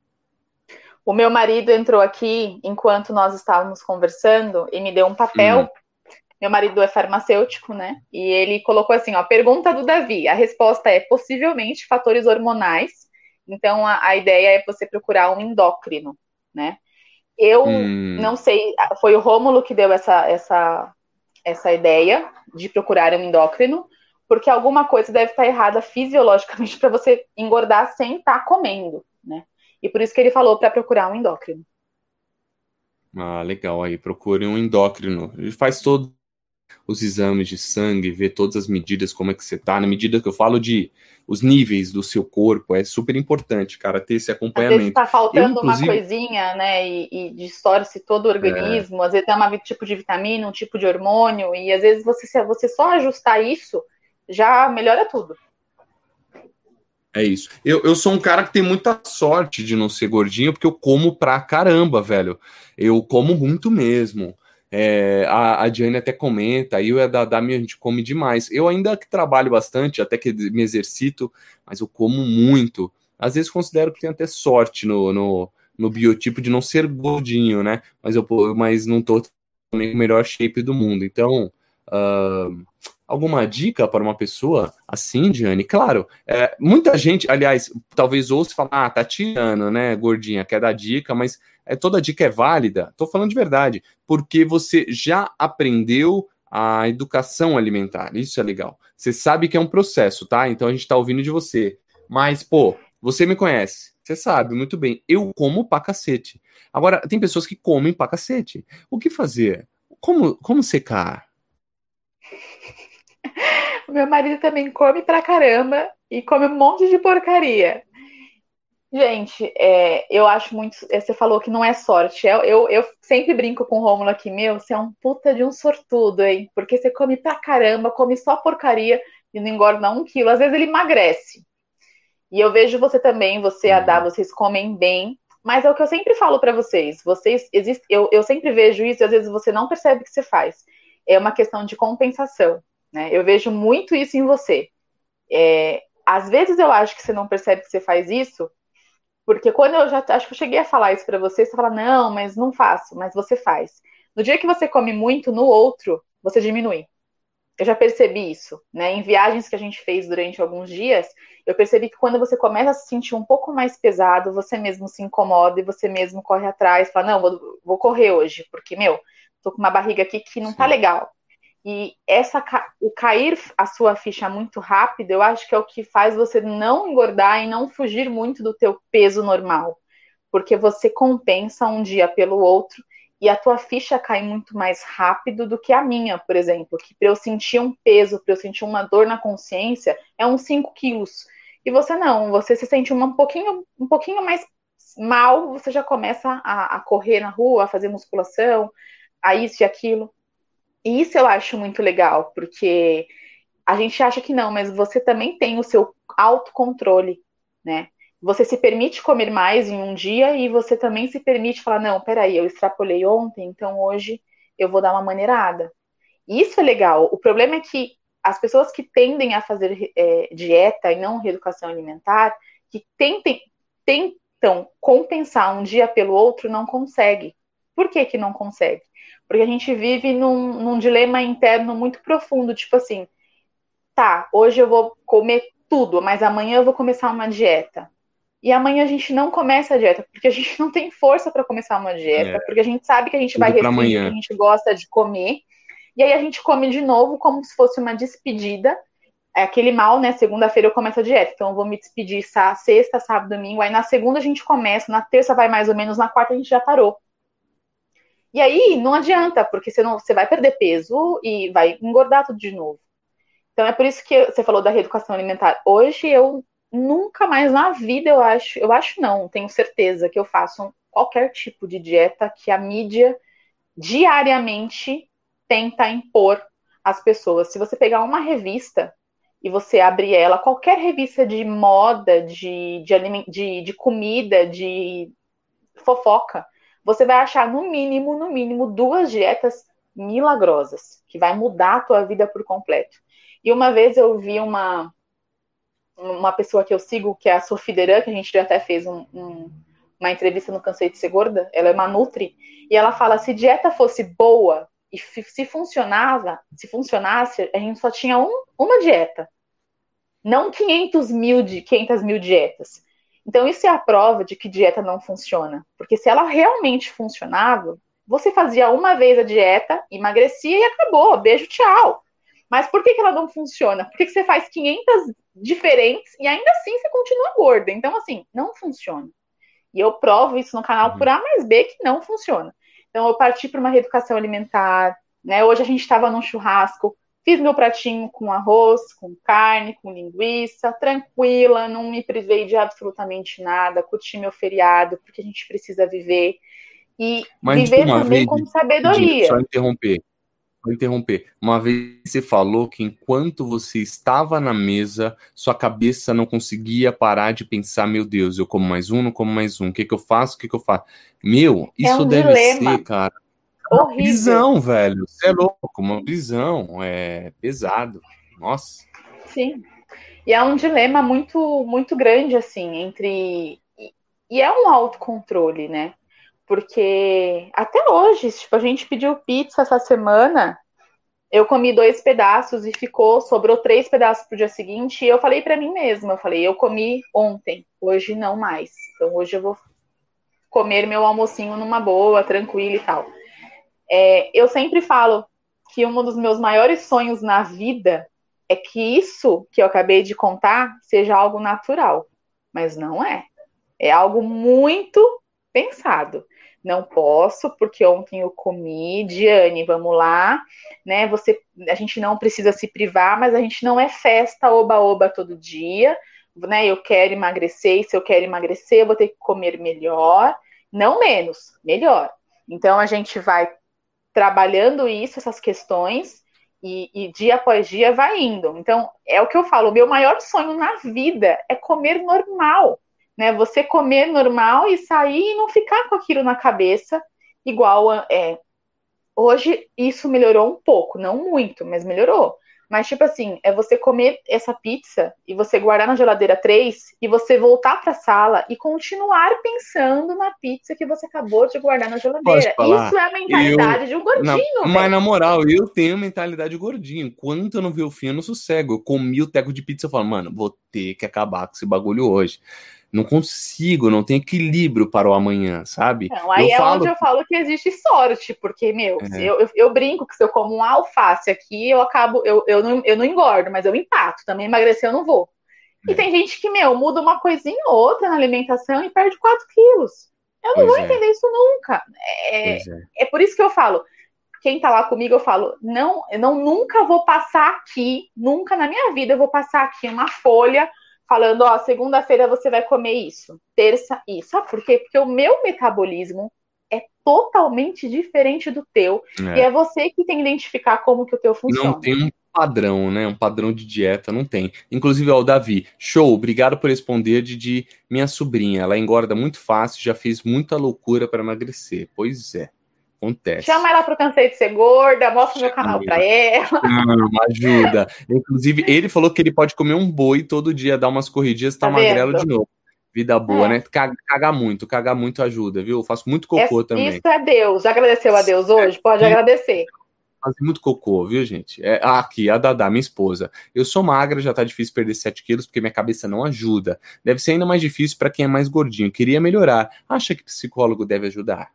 O meu marido entrou aqui enquanto nós estávamos conversando e me deu um papel. Hum. Meu marido é farmacêutico, né? E ele colocou assim: ó, pergunta do Davi. A resposta é possivelmente fatores hormonais. Então a, a ideia é você procurar um endócrino, né? Eu hum. não sei, foi o Rômulo que deu essa, essa, essa ideia de procurar um endócrino, porque alguma coisa deve estar errada fisiologicamente para você engordar sem estar tá comendo? E por isso que ele falou para procurar um endócrino. Ah, legal. Aí procure um endócrino. Ele faz todos os exames de sangue, vê todas as medidas, como é que você tá. Na medida que eu falo de os níveis do seu corpo, é super importante, cara, ter esse acompanhamento. Às vezes tá faltando eu, inclusive... uma coisinha, né, e, e distorce todo o organismo. É. Às vezes tem um tipo de vitamina, um tipo de hormônio, e às vezes você, se você só ajustar isso, já melhora tudo. É isso. Eu, eu sou um cara que tem muita sorte de não ser gordinho, porque eu como pra caramba, velho. Eu como muito mesmo. É, a, a Diane até comenta, eu e a Dami a gente come demais. Eu ainda que trabalho bastante, até que me exercito, mas eu como muito. Às vezes considero que tenho até sorte no, no, no biotipo de não ser gordinho, né? Mas eu mas não tô também o melhor shape do mundo. Então, uh, alguma dica para uma pessoa assim, Diane? Claro, é, muita gente, aliás, talvez ouça falar, ah, tá tirando, né, gordinha, quer dar dica, mas é, toda dica é válida. Tô falando de verdade, porque você já aprendeu a educação alimentar. Isso é legal. Você sabe que é um processo, tá? Então a gente tá ouvindo de você. Mas, pô, você me conhece. Você sabe muito bem. Eu como pra cacete. Agora, tem pessoas que comem pra cacete. O que fazer? Como, como secar? Meu marido também come pra caramba e come um monte de porcaria. Gente, é, eu acho muito. É, você falou que não é sorte. Eu, eu, eu, sempre brinco com o Rômulo aqui, meu, você é um puta de um sortudo, hein? Porque você come pra caramba, come só porcaria e não engorda um quilo. Às vezes ele emagrece. E eu vejo você também, você a Dá, vocês comem bem. Mas é o que eu sempre falo para vocês. Vocês existe, eu, eu sempre vejo isso e às vezes você não percebe o que você faz. É uma questão de compensação. Né? Eu vejo muito isso em você. É, às vezes eu acho que você não percebe que você faz isso, porque quando eu já acho que eu cheguei a falar isso para você, você fala, não, mas não faço, mas você faz. No dia que você come muito no outro, você diminui. Eu já percebi isso, né? Em viagens que a gente fez durante alguns dias, eu percebi que quando você começa a se sentir um pouco mais pesado, você mesmo se incomoda e você mesmo corre atrás, fala, não, vou, vou correr hoje, porque, meu, tô com uma barriga aqui que não tá legal. E essa o cair a sua ficha muito rápido, eu acho que é o que faz você não engordar e não fugir muito do teu peso normal, porque você compensa um dia pelo outro e a tua ficha cai muito mais rápido do que a minha, por exemplo, que para eu sentir um peso, para eu sentir uma dor na consciência, é uns 5 quilos. E você não, você se sente um pouquinho, um pouquinho mais mal, você já começa a, a correr na rua, a fazer musculação, a isso e aquilo. E isso eu acho muito legal, porque a gente acha que não, mas você também tem o seu autocontrole, né? Você se permite comer mais em um dia e você também se permite falar, não, peraí, eu extrapolei ontem, então hoje eu vou dar uma maneirada. Isso é legal. O problema é que as pessoas que tendem a fazer é, dieta e não reeducação alimentar, que tentem, tentam compensar um dia pelo outro, não conseguem. Por que, que não consegue? Porque a gente vive num, num dilema interno muito profundo, tipo assim, tá, hoje eu vou comer tudo, mas amanhã eu vou começar uma dieta. E amanhã a gente não começa a dieta, porque a gente não tem força para começar uma dieta, é. porque a gente sabe que a gente tudo vai restringir que a gente gosta de comer. E aí a gente come de novo como se fosse uma despedida. É aquele mal, né? Segunda-feira eu começo a dieta, então eu vou me despedir sexta, sábado, domingo. Aí na segunda a gente começa, na terça vai mais ou menos, na quarta a gente já parou. E aí não adianta, porque você, não, você vai perder peso e vai engordar tudo de novo. Então é por isso que você falou da reeducação alimentar. Hoje eu nunca mais na vida eu acho, eu acho não, tenho certeza que eu faço qualquer tipo de dieta que a mídia diariamente tenta impor às pessoas. Se você pegar uma revista e você abrir ela, qualquer revista de moda, de, de, de, de comida, de fofoca, você vai achar no mínimo, no mínimo, duas dietas milagrosas, que vai mudar a tua vida por completo. E uma vez eu vi uma, uma pessoa que eu sigo, que é a Sophie Deran, que a gente até fez um, um, uma entrevista no Cansei de Ser Gorda, ela é uma Nutri, e ela fala, se dieta fosse boa, e se funcionava, se funcionasse, a gente só tinha um, uma dieta. Não 500 mil, de, 500 mil dietas. Então, isso é a prova de que dieta não funciona. Porque se ela realmente funcionava, você fazia uma vez a dieta, emagrecia e acabou. Beijo, tchau. Mas por que, que ela não funciona? Por que, que você faz 500 diferentes e ainda assim você continua gorda? Então, assim, não funciona. E eu provo isso no canal uhum. por A mais B que não funciona. Então, eu parti para uma reeducação alimentar. Né? Hoje a gente estava num churrasco Fiz meu pratinho com arroz, com carne, com linguiça, tranquila, não me privei de absolutamente nada, curti meu feriado, porque a gente precisa viver. E Mas viver também vez, com sabedoria. Só interromper. Só interromper. Uma vez você falou que enquanto você estava na mesa, sua cabeça não conseguia parar de pensar: meu Deus, eu como mais um, não como mais um, o que, que eu faço, o que, que eu faço? Meu, isso é um deve dilema. ser, cara Horrível. prisão, velho. Você é louco, uma prisão. É pesado. Nossa. Sim. E é um dilema muito, muito grande, assim, entre. E é um autocontrole, né? Porque até hoje, tipo, a gente pediu pizza essa semana, eu comi dois pedaços e ficou, sobrou três pedaços pro dia seguinte, e eu falei para mim mesma, eu falei, eu comi ontem, hoje não mais. Então hoje eu vou comer meu almocinho numa boa, tranquila e tal. É, eu sempre falo que um dos meus maiores sonhos na vida é que isso que eu acabei de contar seja algo natural, mas não é. É algo muito pensado. Não posso, porque ontem eu comi, Diane, vamos lá, né? Você, a gente não precisa se privar, mas a gente não é festa oba-oba todo dia, né? Eu quero emagrecer, e se eu quero emagrecer, eu vou ter que comer melhor, não menos, melhor. Então a gente vai trabalhando isso, essas questões, e, e, dia após dia vai indo. Então, é o que eu falo, o meu maior sonho na vida é comer normal, né? Você comer normal e sair e não ficar com aquilo na cabeça, igual é. Hoje isso melhorou um pouco, não muito, mas melhorou. Mas, tipo assim, é você comer essa pizza e você guardar na geladeira três e você voltar pra sala e continuar pensando na pizza que você acabou de guardar na geladeira. Isso é a mentalidade eu, de um gordinho. Na, mas, na moral, eu tenho mentalidade de gordinho. Enquanto eu não ver o fim, eu não sossego. Eu comi o teco de pizza e falo, mano, vou ter que acabar com esse bagulho hoje não consigo, não tem equilíbrio para o amanhã, sabe? Não, aí eu é falo... onde eu falo que existe sorte, porque, meu, é. eu, eu, eu, brinco que se eu como um alface aqui, eu acabo, eu, eu, não, eu não engordo, mas eu empato, também emagrecer eu não vou. E é. tem gente que, meu, muda uma coisinha ou outra na alimentação e perde 4 quilos. Eu não pois vou é. entender isso nunca. É, é, é. por isso que eu falo, quem tá lá comigo, eu falo, não, eu não nunca vou passar aqui, nunca na minha vida eu vou passar aqui uma folha falando, ó, segunda-feira você vai comer isso, terça isso. Sabe por quê? Porque o meu metabolismo é totalmente diferente do teu. É. E é você que tem que identificar como que o teu funciona. Não tem um padrão, né? Um padrão de dieta, não tem. Inclusive, ó, o Davi, show, obrigado por responder, Didi, minha sobrinha, ela engorda muito fácil, já fez muita loucura para emagrecer. Pois é. Acontece. Chama ela pro Cansei de Ser Gorda, mostra o meu canal para ela. Não, ajuda. Inclusive, ele falou que ele pode comer um boi todo dia, dar umas corridinhas, tá, tá magrelo de novo. Vida boa, é. né? Cagar, muito, cagar muito ajuda, viu? Eu faço muito cocô é, também. Isso é Deus. Já agradeceu a Deus hoje? Pode agradecer. Fazer muito cocô, viu, gente? É, ah, aqui, a Dada, minha esposa. Eu sou magra, já tá difícil perder 7 quilos porque minha cabeça não ajuda. Deve ser ainda mais difícil para quem é mais gordinho. Queria melhorar. Acha que psicólogo deve ajudar?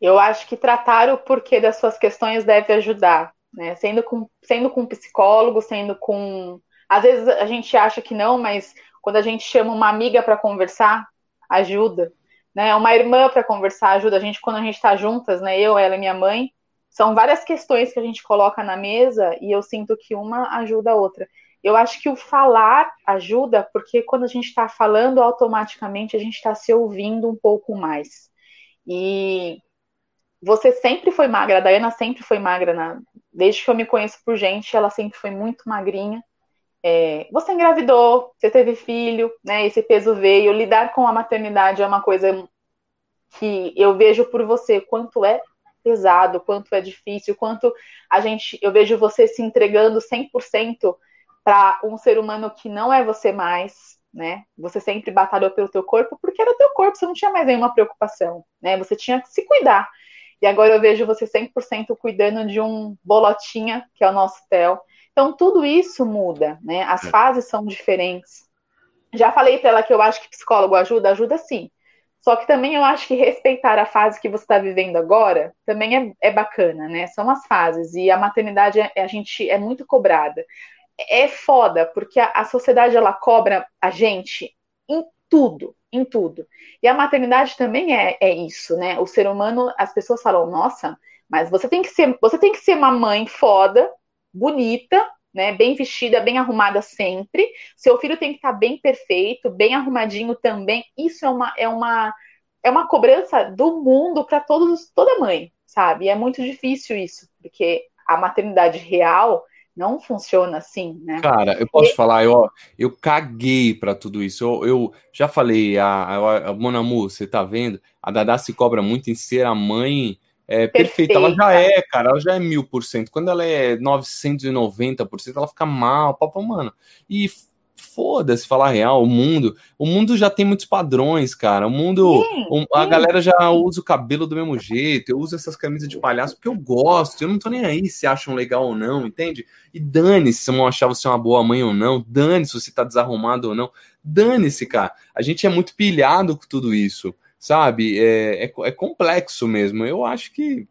Eu acho que tratar o porquê das suas questões deve ajudar, né? Sendo com, sendo com psicólogo, sendo com. Às vezes a gente acha que não, mas quando a gente chama uma amiga para conversar, ajuda. Né? Uma irmã para conversar ajuda a gente quando a gente está juntas, né? Eu, ela e minha mãe. São várias questões que a gente coloca na mesa e eu sinto que uma ajuda a outra. Eu acho que o falar ajuda, porque quando a gente está falando, automaticamente a gente está se ouvindo um pouco mais. E você sempre foi magra, a Dayana sempre foi magra, na, desde que eu me conheço por gente, ela sempre foi muito magrinha. É, você engravidou, você teve filho, né? Esse peso veio. Lidar com a maternidade é uma coisa que eu vejo por você, quanto é pesado, quanto é difícil, quanto a gente, eu vejo você se entregando 100% para um ser humano que não é você mais, né? Você sempre batalhou pelo teu corpo porque era teu corpo, você não tinha mais nenhuma preocupação, né? Você tinha que se cuidar. E agora eu vejo você 100% cuidando de um bolotinha, que é o nosso TEL. Então, tudo isso muda, né? As é. fases são diferentes. Já falei para ela que eu acho que psicólogo ajuda, ajuda sim. Só que também eu acho que respeitar a fase que você está vivendo agora também é, é, bacana, né? São as fases. E a maternidade, é, a gente é muito cobrada. É foda, porque a, a sociedade ela cobra a gente em tudo em tudo. E a maternidade também é, é isso, né? O ser humano, as pessoas falam, nossa, mas você tem que ser, você tem que ser uma mãe foda, bonita, né? Bem vestida, bem arrumada sempre. Seu filho tem que estar bem perfeito, bem arrumadinho também. Isso é uma, é uma, é uma cobrança do mundo para todos, toda mãe, sabe? E é muito difícil isso, porque a maternidade real não funciona assim, né? Cara, eu posso e... falar, eu, eu caguei para tudo isso. Eu, eu, já falei, a, a, a Monamu, você tá vendo? A Dada se cobra muito em ser a mãe é, perfeita. perfeita. Ela já é, cara, ela já é mil por cento. Quando ela é 990%, ela fica mal, papo, mano. E foda-se falar real, o mundo, o mundo já tem muitos padrões, cara. O mundo, sim, a sim. galera já usa o cabelo do mesmo jeito. Eu uso essas camisas de palhaço porque eu gosto. Eu não tô nem aí se acham legal ou não, entende? E dane-se se vão achar você uma boa mãe ou não. Dane-se se você tá desarrumado ou não. Dane-se, cara. A gente é muito pilhado com tudo isso, sabe? É, é, é complexo mesmo. Eu acho que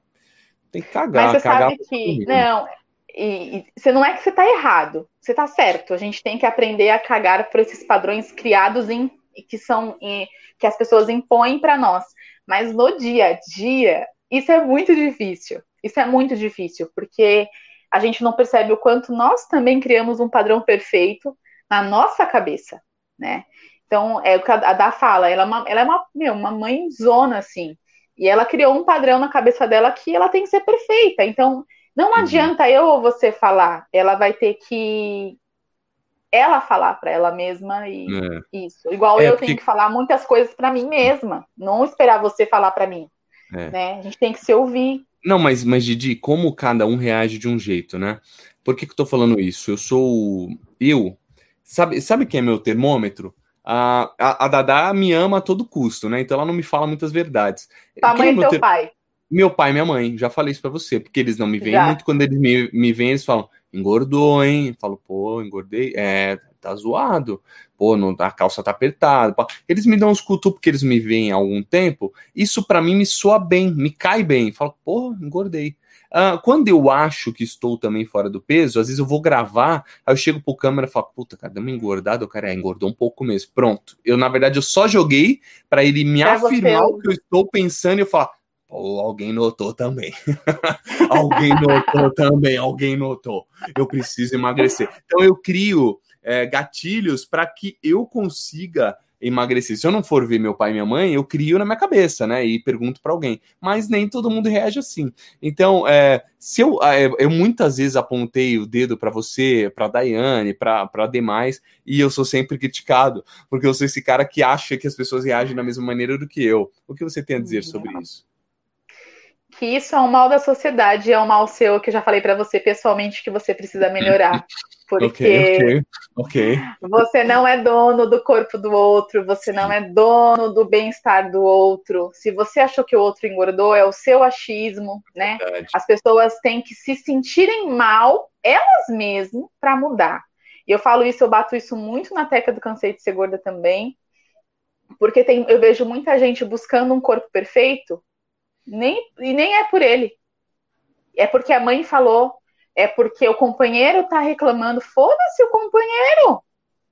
tem que cagar. Mas você cagar sabe que, não, e, e você não é que você está errado, você está certo. A gente tem que aprender a cagar por esses padrões criados em que são em, que as pessoas impõem para nós. Mas no dia a dia, isso é muito difícil. Isso é muito difícil, porque a gente não percebe o quanto nós também criamos um padrão perfeito na nossa cabeça, né? Então, é o que a Dá fala, ela é uma, ela é uma, meu, uma assim. E ela criou um padrão na cabeça dela que ela tem que ser perfeita. Então, não uhum. adianta eu ou você falar, ela vai ter que ela falar para ela mesma e é. isso. Igual é, eu porque... tenho que falar muitas coisas para mim mesma, não esperar você falar para mim. É. Né? A gente tem que se ouvir. Não, mas, mas Didi, como cada um reage de um jeito, né? Por que, que eu tô falando isso? Eu sou. Eu. Sabe, sabe quem é meu termômetro? A, a, a Dadá me ama a todo custo, né? Então ela não me fala muitas verdades. Tamanho é do teu ter... pai. Meu pai e minha mãe, já falei isso pra você, porque eles não me veem Já. muito. Quando eles me, me veem, eles falam, engordou, hein? Eu falo, pô, engordei. É, tá zoado. Pô, não, a calça tá apertada. Eles me dão uns cutucos porque eles me veem há algum tempo. Isso pra mim me soa bem, me cai bem. Falo, pô, engordei. Ah, quando eu acho que estou também fora do peso, às vezes eu vou gravar, aí eu chego pro câmera e falo, puta, cara, deu uma engordada, o cara é, engordou um pouco mesmo. Pronto. Eu, na verdade, eu só joguei pra ele me afirmar eu- o que eu estou pensando e eu falar, alguém notou também. alguém notou também, alguém notou. Eu preciso emagrecer. Então eu crio é, gatilhos para que eu consiga emagrecer. Se eu não for ver meu pai e minha mãe, eu crio na minha cabeça, né? E pergunto para alguém. Mas nem todo mundo reage assim. Então, é, se eu, é, eu muitas vezes apontei o dedo para você, para Daiane, para demais, e eu sou sempre criticado, porque eu sou esse cara que acha que as pessoas reagem da mesma maneira do que eu. O que você tem a dizer sobre isso? Que isso é um mal da sociedade, é um mal seu que eu já falei pra você pessoalmente que você precisa melhorar. Porque Ok, ok, ok. você não é dono do corpo do outro, você não é dono do bem-estar do outro. Se você achou que o outro engordou, é o seu achismo, né? Verdade. As pessoas têm que se sentirem mal, elas mesmas, para mudar. E eu falo isso, eu bato isso muito na tecla do cansei de ser gorda também, porque tem, eu vejo muita gente buscando um corpo perfeito, nem, e nem é por ele. É porque a mãe falou, é porque o companheiro tá reclamando. Foda-se o companheiro!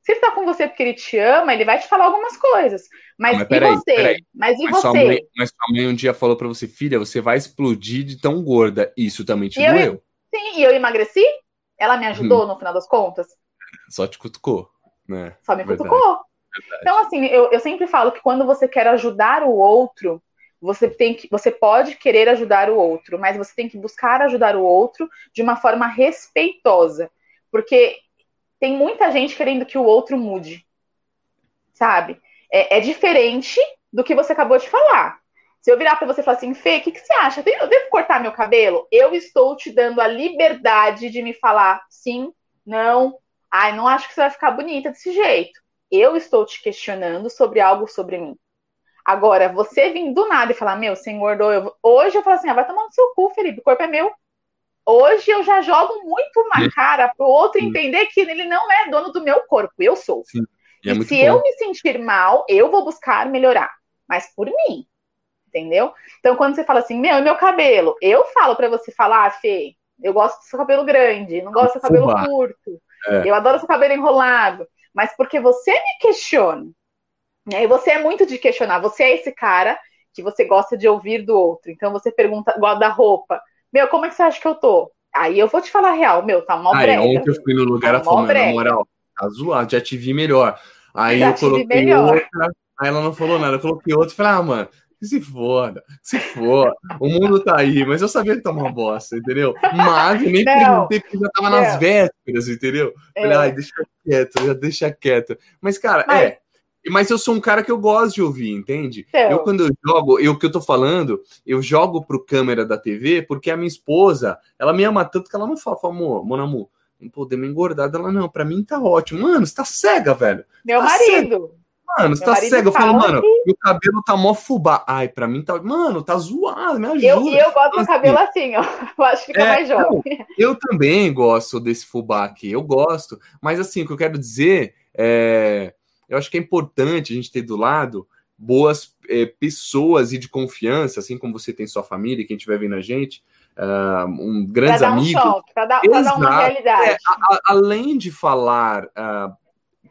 Se ele tá com você porque ele te ama, ele vai te falar algumas coisas. Mas, mas e peraí, você? peraí. Mas e Mas você? mãe, mas sua mãe um dia falou pra você, filha, você vai explodir de tão gorda. Isso também te E eu- doeu. Sim, e eu emagreci? Ela me ajudou Hum. no final das contas? Só te cutucou, né? Só me Verdade, cutucou. verdade. Então, assim, eu, eu sempre falo que quando você quer ajudar o outro, você tem que. Você pode querer ajudar o outro, mas você tem que buscar ajudar o outro de uma forma respeitosa. Porque tem muita gente querendo que o outro mude. Sabe? É, é diferente do que você acabou de falar. Se eu virar pra você e falar assim, Fê, o que, que você acha? Eu devo cortar meu cabelo? Eu estou te dando a liberdade de me falar sim, não. Ai, não acho que você vai ficar bonita desse jeito. Eu estou te questionando sobre algo sobre mim. Agora, você vir do nada e falar, meu, você engordou. Eu... Hoje eu falo assim, ah, vai tomar no seu cu, Felipe, o corpo é meu. Hoje eu já jogo muito na cara pro outro Sim. entender que ele não é dono do meu corpo, eu sou. E é E muito se bom. eu me sentir mal, eu vou buscar melhorar, mas por mim, entendeu? Então, quando você fala assim, meu, e meu cabelo? Eu falo pra você falar, ah, Fê, eu gosto do seu cabelo grande, não gosto do seu cabelo curto, É. eu adoro seu cabelo enrolado, mas porque você me questiona, né? E você é muito de questionar, você é esse cara que você gosta de ouvir do outro. Então, você pergunta, igual da roupa, meu, como é que você acha que eu tô? Aí eu vou te falar a real, meu, tá Aí, brega. ontem eu fui no lugar, Tá mó "Mano, na brega." moral, tá zoado, já te vi melhor. Aí Já eu coloquei outra, aí ela não falou nada, eu coloquei outra e falei, ah, mano, se foda, se foda, o mundo tá aí, mas eu sabia que tá uma bosta, entendeu? Mas eu nem Não. perguntei porque já tava nas Não. vésperas, entendeu? Falei, É. ai, deixa quieto, já deixa quieto. Mas, cara, Mas- é. Mas eu sou um cara que eu gosto de ouvir, entende? Então. Eu, quando eu jogo, eu que eu tô falando, eu jogo pro câmera da TV porque a minha esposa, ela me ama tanto que ela não fala, amor, mon amor, pô, deu uma engordada. Ela, não, pra mim tá ótimo. Mano, você tá cega, velho. Meu Tá marido. Mano, você tá cega. Eu falo, mano, meu cabelo tá mó fubá. Ai, pra mim tá. Mano, tá zoado, me ajuda. Eu, e eu gosto do Assim, cabelo assim, ó. Eu acho que fica É, mais jovem. Eu também gosto desse fubá aqui, eu gosto. Mas assim, o que eu quero dizer é. Eu acho que é importante a gente ter do lado boas é, pessoas e de confiança, assim como você tem sua família, quem estiver vendo a gente, ah, um, Pra grandes dar um amigos. choque, pra dar, pra dar uma Exato. realidade. É, a- a- além de falar, ah,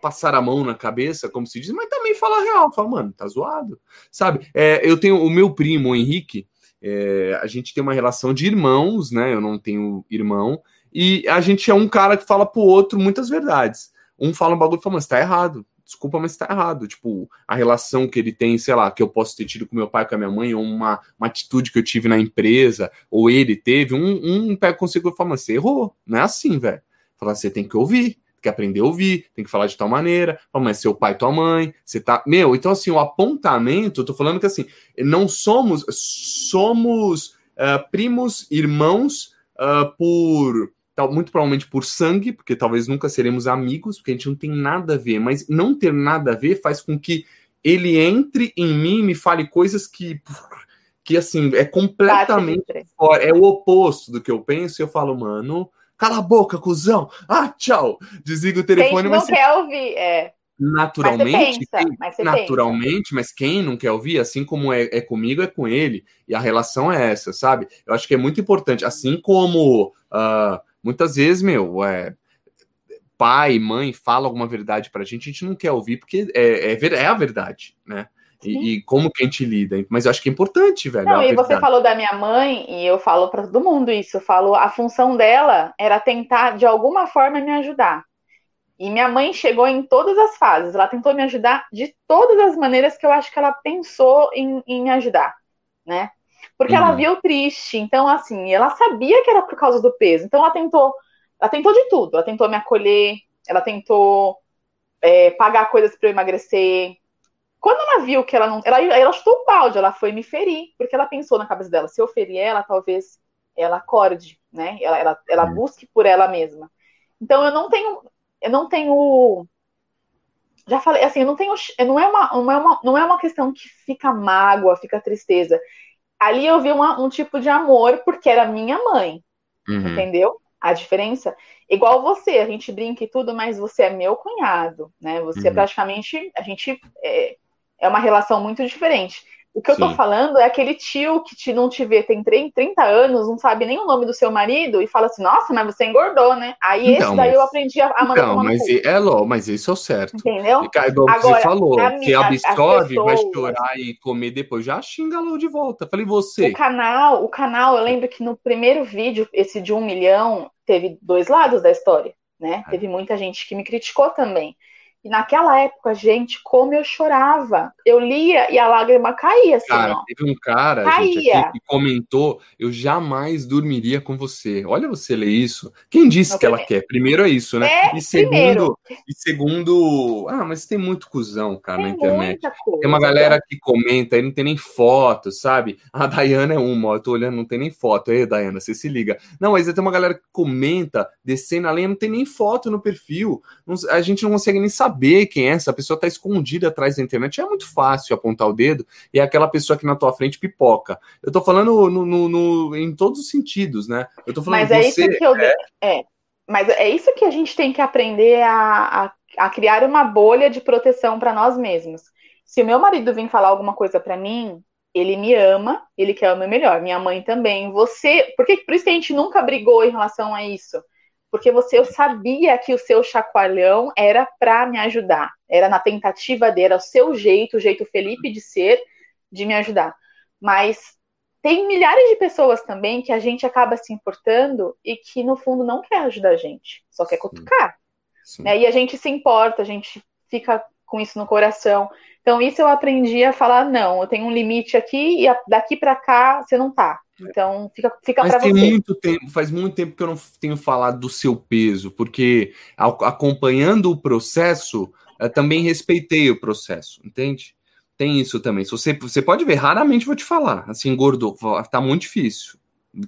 passar a mão na cabeça, como se diz, mas também falar real. Fala, mano, tá zoado. Sabe? É, eu tenho o meu primo, o Henrique, é, a gente tem uma relação de irmãos, né? Eu não tenho irmão. E a gente é um cara que fala pro outro muitas verdades. Um fala um bagulho e fala, mas tá errado. Desculpa, mas tá errado. Tipo, a relação que ele tem, sei lá, que eu posso ter tido com meu pai, com a minha mãe, ou uma, uma atitude que eu tive na empresa, ou ele teve, um, um pega consigo e fala, mas você errou. Não é assim, velho. Fala, você tem que ouvir, tem que aprender a ouvir, tem que falar de tal maneira. Fala, mas seu pai, tua mãe, você tá. Meu, então assim, o apontamento, eu tô falando que assim, não somos, somos ah, primos, irmãos ah, por. Tal- Muito provavelmente por sangue, porque talvez nunca seremos amigos, porque a gente não tem nada a ver, mas não ter nada a ver faz com que ele entre em mim e me fale coisas que, que assim, é completamente fora, é o oposto do que eu penso, e eu falo, mano, cala a boca, cuzão. Ah, tchau. Desliga o telefone, Quem não mas quer ouvir, é. Naturalmente, mas pensa, mas naturalmente, pensa. mas quem não quer ouvir, assim como é, é, comigo, é com ele. E a relação é essa, sabe? Eu acho que é muito importante. Assim como uh, muitas vezes, meu, é, pai, mãe fala alguma verdade pra gente, a gente não quer ouvir, porque é, é, é a verdade, né? E, e, como que a gente lida. Mas eu acho que é importante, velho. Não, e você falou da minha mãe, e eu falo para todo mundo isso. Eu falo, a função dela era tentar, de alguma forma, me ajudar. E minha mãe chegou em todas as fases. Ela tentou me ajudar de todas as maneiras que eu acho que ela pensou em, em me ajudar, né? Porque uhum. ela viu triste. Então, assim, ela sabia que era por causa do peso. Então, ela tentou, ela tentou de tudo. Ela tentou me acolher, ela tentou é, pagar coisas para eu emagrecer, quando ela viu que ela não. Ela, ela chutou o balde, ela foi me ferir, porque ela pensou na cabeça dela: se eu ferir ela, talvez ela acorde, né? Ela, ela, ela uhum. busque por ela mesma. Então eu não tenho. Eu não tenho. Já falei, assim, eu não tenho. Não é uma, não é uma, não é uma questão que fica mágoa, fica tristeza. Ali eu vi uma, um tipo de amor, porque era minha mãe. Uhum. Entendeu? A diferença. Igual você, a gente brinca e tudo, mas você é meu cunhado, né? Você é uhum. praticamente. A gente. É, é uma relação muito diferente. O que eu tô falando é aquele tio que te, não te vê tem 30 anos, não sabe nem o nome do seu marido e fala assim, nossa, mas você engordou, né? Aí então, esse daí eu aprendi a, a mandar Não, mas é lógico, mas isso é o certo. Entendeu? E, igual Agora, você falou, que absorve, pessoas... vai chorar e comer depois, já xinga logo de volta. Falei, você. O canal, o canal, eu lembro que no primeiro vídeo, esse de um milhão, teve dois lados da história, né? É. Teve muita gente que me criticou também. E naquela época, gente, como eu chorava. Eu lia e a lágrima caía. Assim, cara, ó. teve um cara gente, que comentou: eu jamais dormiria com você. Olha você ler isso. Quem disse Não, que ela quer? Primeiro é isso, né? É, e segundo, e segundo. Ah, mas tem muito cuzão, cara, tem na internet. Tem uma galera que comenta aí, não tem nem foto, sabe? A Dayana é uma, ó, eu tô olhando, não tem nem foto. Aí, Dayana, você se liga. Não, mas tem uma galera que comenta, descendo a lenha, não tem nem foto no perfil. A gente não consegue nem saber saber quem é essa pessoa, está escondida atrás da internet. É muito fácil apontar o dedo e é aquela pessoa que na tua frente pipoca. Eu tô falando no, no, no em todos os sentidos, né? Eu tô falando Mas é você, isso que eu. É... é... Mas é isso que a gente tem que aprender a, a, a criar uma bolha de proteção para nós mesmos. Se o meu marido vir falar alguma coisa para mim, ele me ama, ele quer o meu melhor. Minha mãe também. Você, porque por isso que a gente nunca brigou em relação a isso porque você eu sabia que o seu chacoalhão era para me ajudar, era na tentativa dele, era o seu jeito, o jeito Felipe de ser, de me ajudar. Mas tem milhares de pessoas também que a gente acaba se importando e que no fundo não quer ajudar a gente, só quer cutucar. Sim. Né? E a gente se importa, a gente fica com isso no coração. Então isso eu aprendi a falar não, eu tenho um limite aqui e daqui para cá você não tá. Então, fica, fica para você. Muito tempo, faz muito tempo que eu não tenho falado do seu peso, porque acompanhando o processo, também respeitei o processo, entende? Tem isso também. Se você, você pode ver, raramente vou te falar. Assim, engordou, tá muito difícil.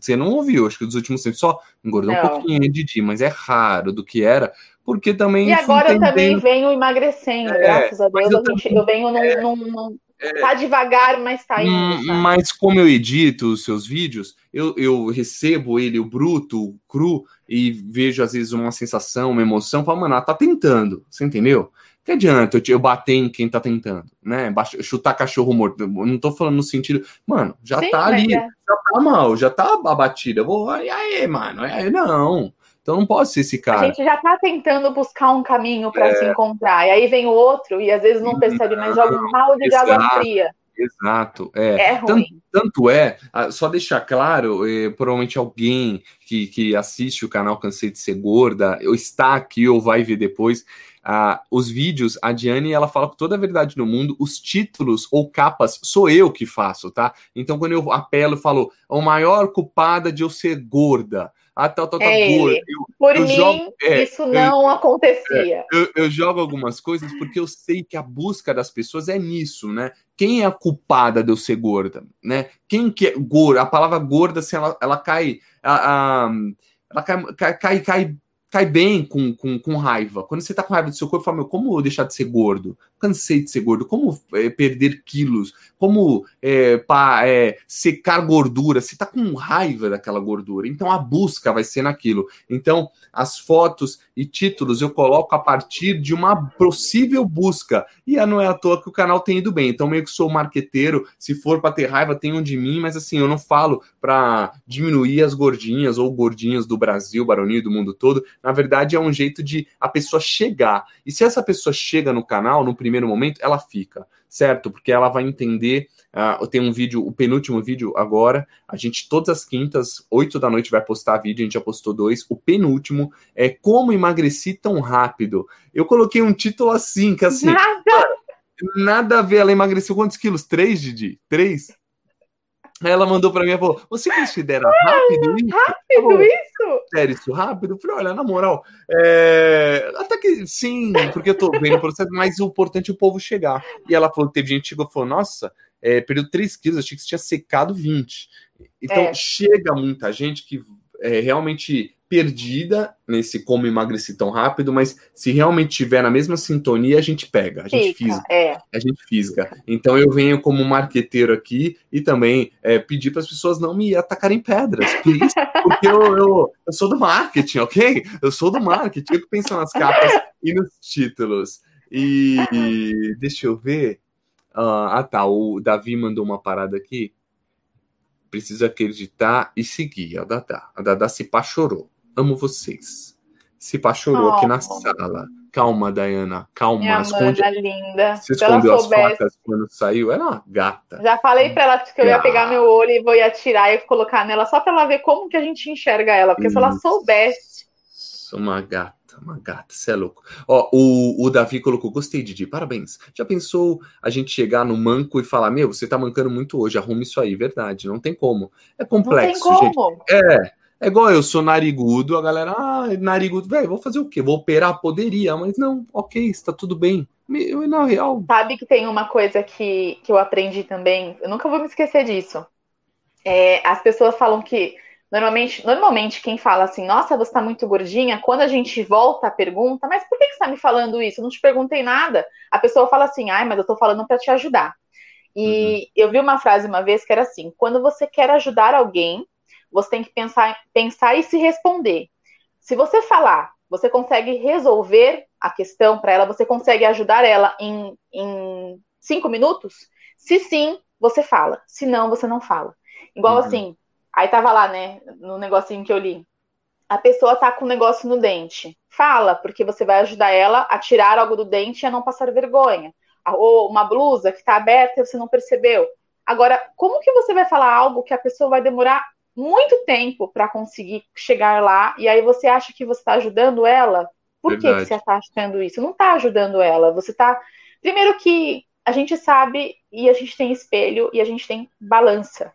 Você não ouviu, acho que dos últimos tempos só engordou não. um pouquinho, Didi, mas é raro do que era, porque também. E agora eu também venho emagrecendo, é, graças a Deus. Eu, eu, venho é, num, num é, tá devagar, mas tá indo. Hum, mas como eu edito os seus vídeos, eu, eu recebo ele, o bruto, o cru, e vejo às vezes uma sensação, uma emoção, falo, mano, ela tá tentando, você entendeu? Que adianta eu, eu bater em quem tá tentando, né? Chutar cachorro morto. Eu não tô falando no sentido, mano, já Sim, tá ali, é. já tá mal, já tá abatida. Eu vou, e aí, mano? Aí, não. Então não pode ser esse cara. A gente já está tentando buscar um caminho para é. se encontrar. E aí vem o outro e às vezes não percebe, mas joga um balde de água fria. Exato, é. é tanto, tanto, é, só deixar claro, é, provavelmente alguém que, que assiste o canal Cansei de Ser Gorda, ou está aqui ou vai ver depois, ah, os vídeos, a Diane, ela fala com toda a verdade no mundo, os títulos ou capas sou eu que faço, tá? Então quando eu apelo e falo, o maior culpada de eu ser gorda, ah, tal, tal, tal, é Eu, Por eu mim, jogo, é, isso não eu, acontecia. É, eu, eu, jogo algumas coisas porque eu sei que a busca das pessoas é nisso, né? Quem é a culpada de eu ser gorda, né? Quem que é gorda? A palavra gorda, assim, ela, ela cai, a, a, ela cai, cai, cai, cai cai bem com, com, com raiva. Quando você tá com raiva do seu corpo, fala, meu, como deixar de ser gordo? Cansei de ser gordo, como é, perder quilos, como é, é, secar gordura, você está com raiva daquela gordura. Então a busca vai ser naquilo. Então as fotos e títulos eu coloco a partir de uma possível busca. E não é à toa que o canal tem ido bem. Então meio que sou marqueteiro, se for para ter raiva, tenham de mim, mas assim, eu não falo para diminuir as gordinhas ou gordinhas do Brasil, baronia do mundo todo. Na verdade é um jeito de a pessoa chegar. E se essa pessoa chega no canal no primeiro momento, ela fica certo? Porque ela vai entender. Uh, tem um vídeo, o penúltimo vídeo agora. A gente, todas as quintas, 8 da noite, vai postar vídeo. A gente já postou dois. O penúltimo é Como Emagreci Tão Rápido. Eu coloquei um título assim, que assim. Nada, nada a ver. Ela emagreceu quantos quilos? Três, Didi? Três? Aí ela mandou para mim e falou: Você considera rápido isso? Rápido isso? Sério, isso rápido? Eu falei: Olha, na moral, é... até que sim, porque eu tô vendo o processo, mas o importante é o povo chegar. E ela falou: Teve gente que chegou e falou: Nossa, é, perdeu 3 quilos, achei que você tinha secado 20. Então é. chega muita gente que é, realmente perdida nesse como emagrecer tão rápido, mas se realmente tiver na mesma sintonia, a gente pega, a gente Fica, fisga. É. A gente fisga. Então eu venho como marqueteiro aqui e também é, pedir para as pessoas não me atacarem pedras, please, porque eu, eu, eu, sou do marketing, ok? Eu sou do marketing, eu que penso nas capas e nos títulos. E deixa eu ver. Uh, ah, tá. O Davi mandou uma parada aqui. Precisa acreditar e seguir. A Dada. A Dada se pá chorou. Amo vocês. Se chorou oh. aqui na sala. Calma, Dayana. Calma. Minha esconde... linda. Você escondeu as facas quando saiu? Era uma gata. Já falei pra ela que eu ia pegar meu olho e vou ir atirar e colocar nela só pra ela ver como que a gente enxerga ela. Porque Isso. se ela soubesse. Uma gata uma gata, você é louco. Ó, o, o Davi colocou, gostei, Didi, parabéns. Já pensou a gente chegar no manco e falar, meu, você tá mancando muito hoje, arrume isso aí, verdade, não tem como. É complexo, não tem como. gente. É, é igual eu sou narigudo, a galera, ah, narigudo, velho, vou fazer o quê? Vou operar? Poderia, mas não, ok, está tudo bem. Eu, na real. Sabe que tem uma coisa que, que eu aprendi também, eu nunca vou me esquecer disso. É, as pessoas falam que normalmente, normalmente quem fala assim, nossa, você está muito gordinha, quando a gente volta a pergunta, mas por que, que você está me falando isso? Eu não te perguntei nada. A pessoa fala assim, ai, mas eu estou falando para te ajudar. E uhum. eu vi uma frase uma vez que era assim: quando você quer ajudar alguém, você tem que pensar, pensar e se responder. Se você falar, você consegue resolver a questão para ela, você consegue ajudar ela em, em cinco minutos? Se sim, você fala. Se não, você não fala. Igual uhum. assim, aí tava lá, né, no negocinho que eu li. A pessoa tá com um negócio no dente. Fala, porque você vai ajudar ela a tirar algo do dente e a não passar vergonha. Ou uma blusa que tá aberta e você não percebeu. Agora, como que você vai falar algo que a pessoa vai demorar muito tempo para conseguir chegar lá, e aí você acha que você está ajudando ela? Por que, que, você está achando isso? Não está ajudando ela. Você está. Primeiro que a gente sabe e a gente tem espelho e a gente tem balança.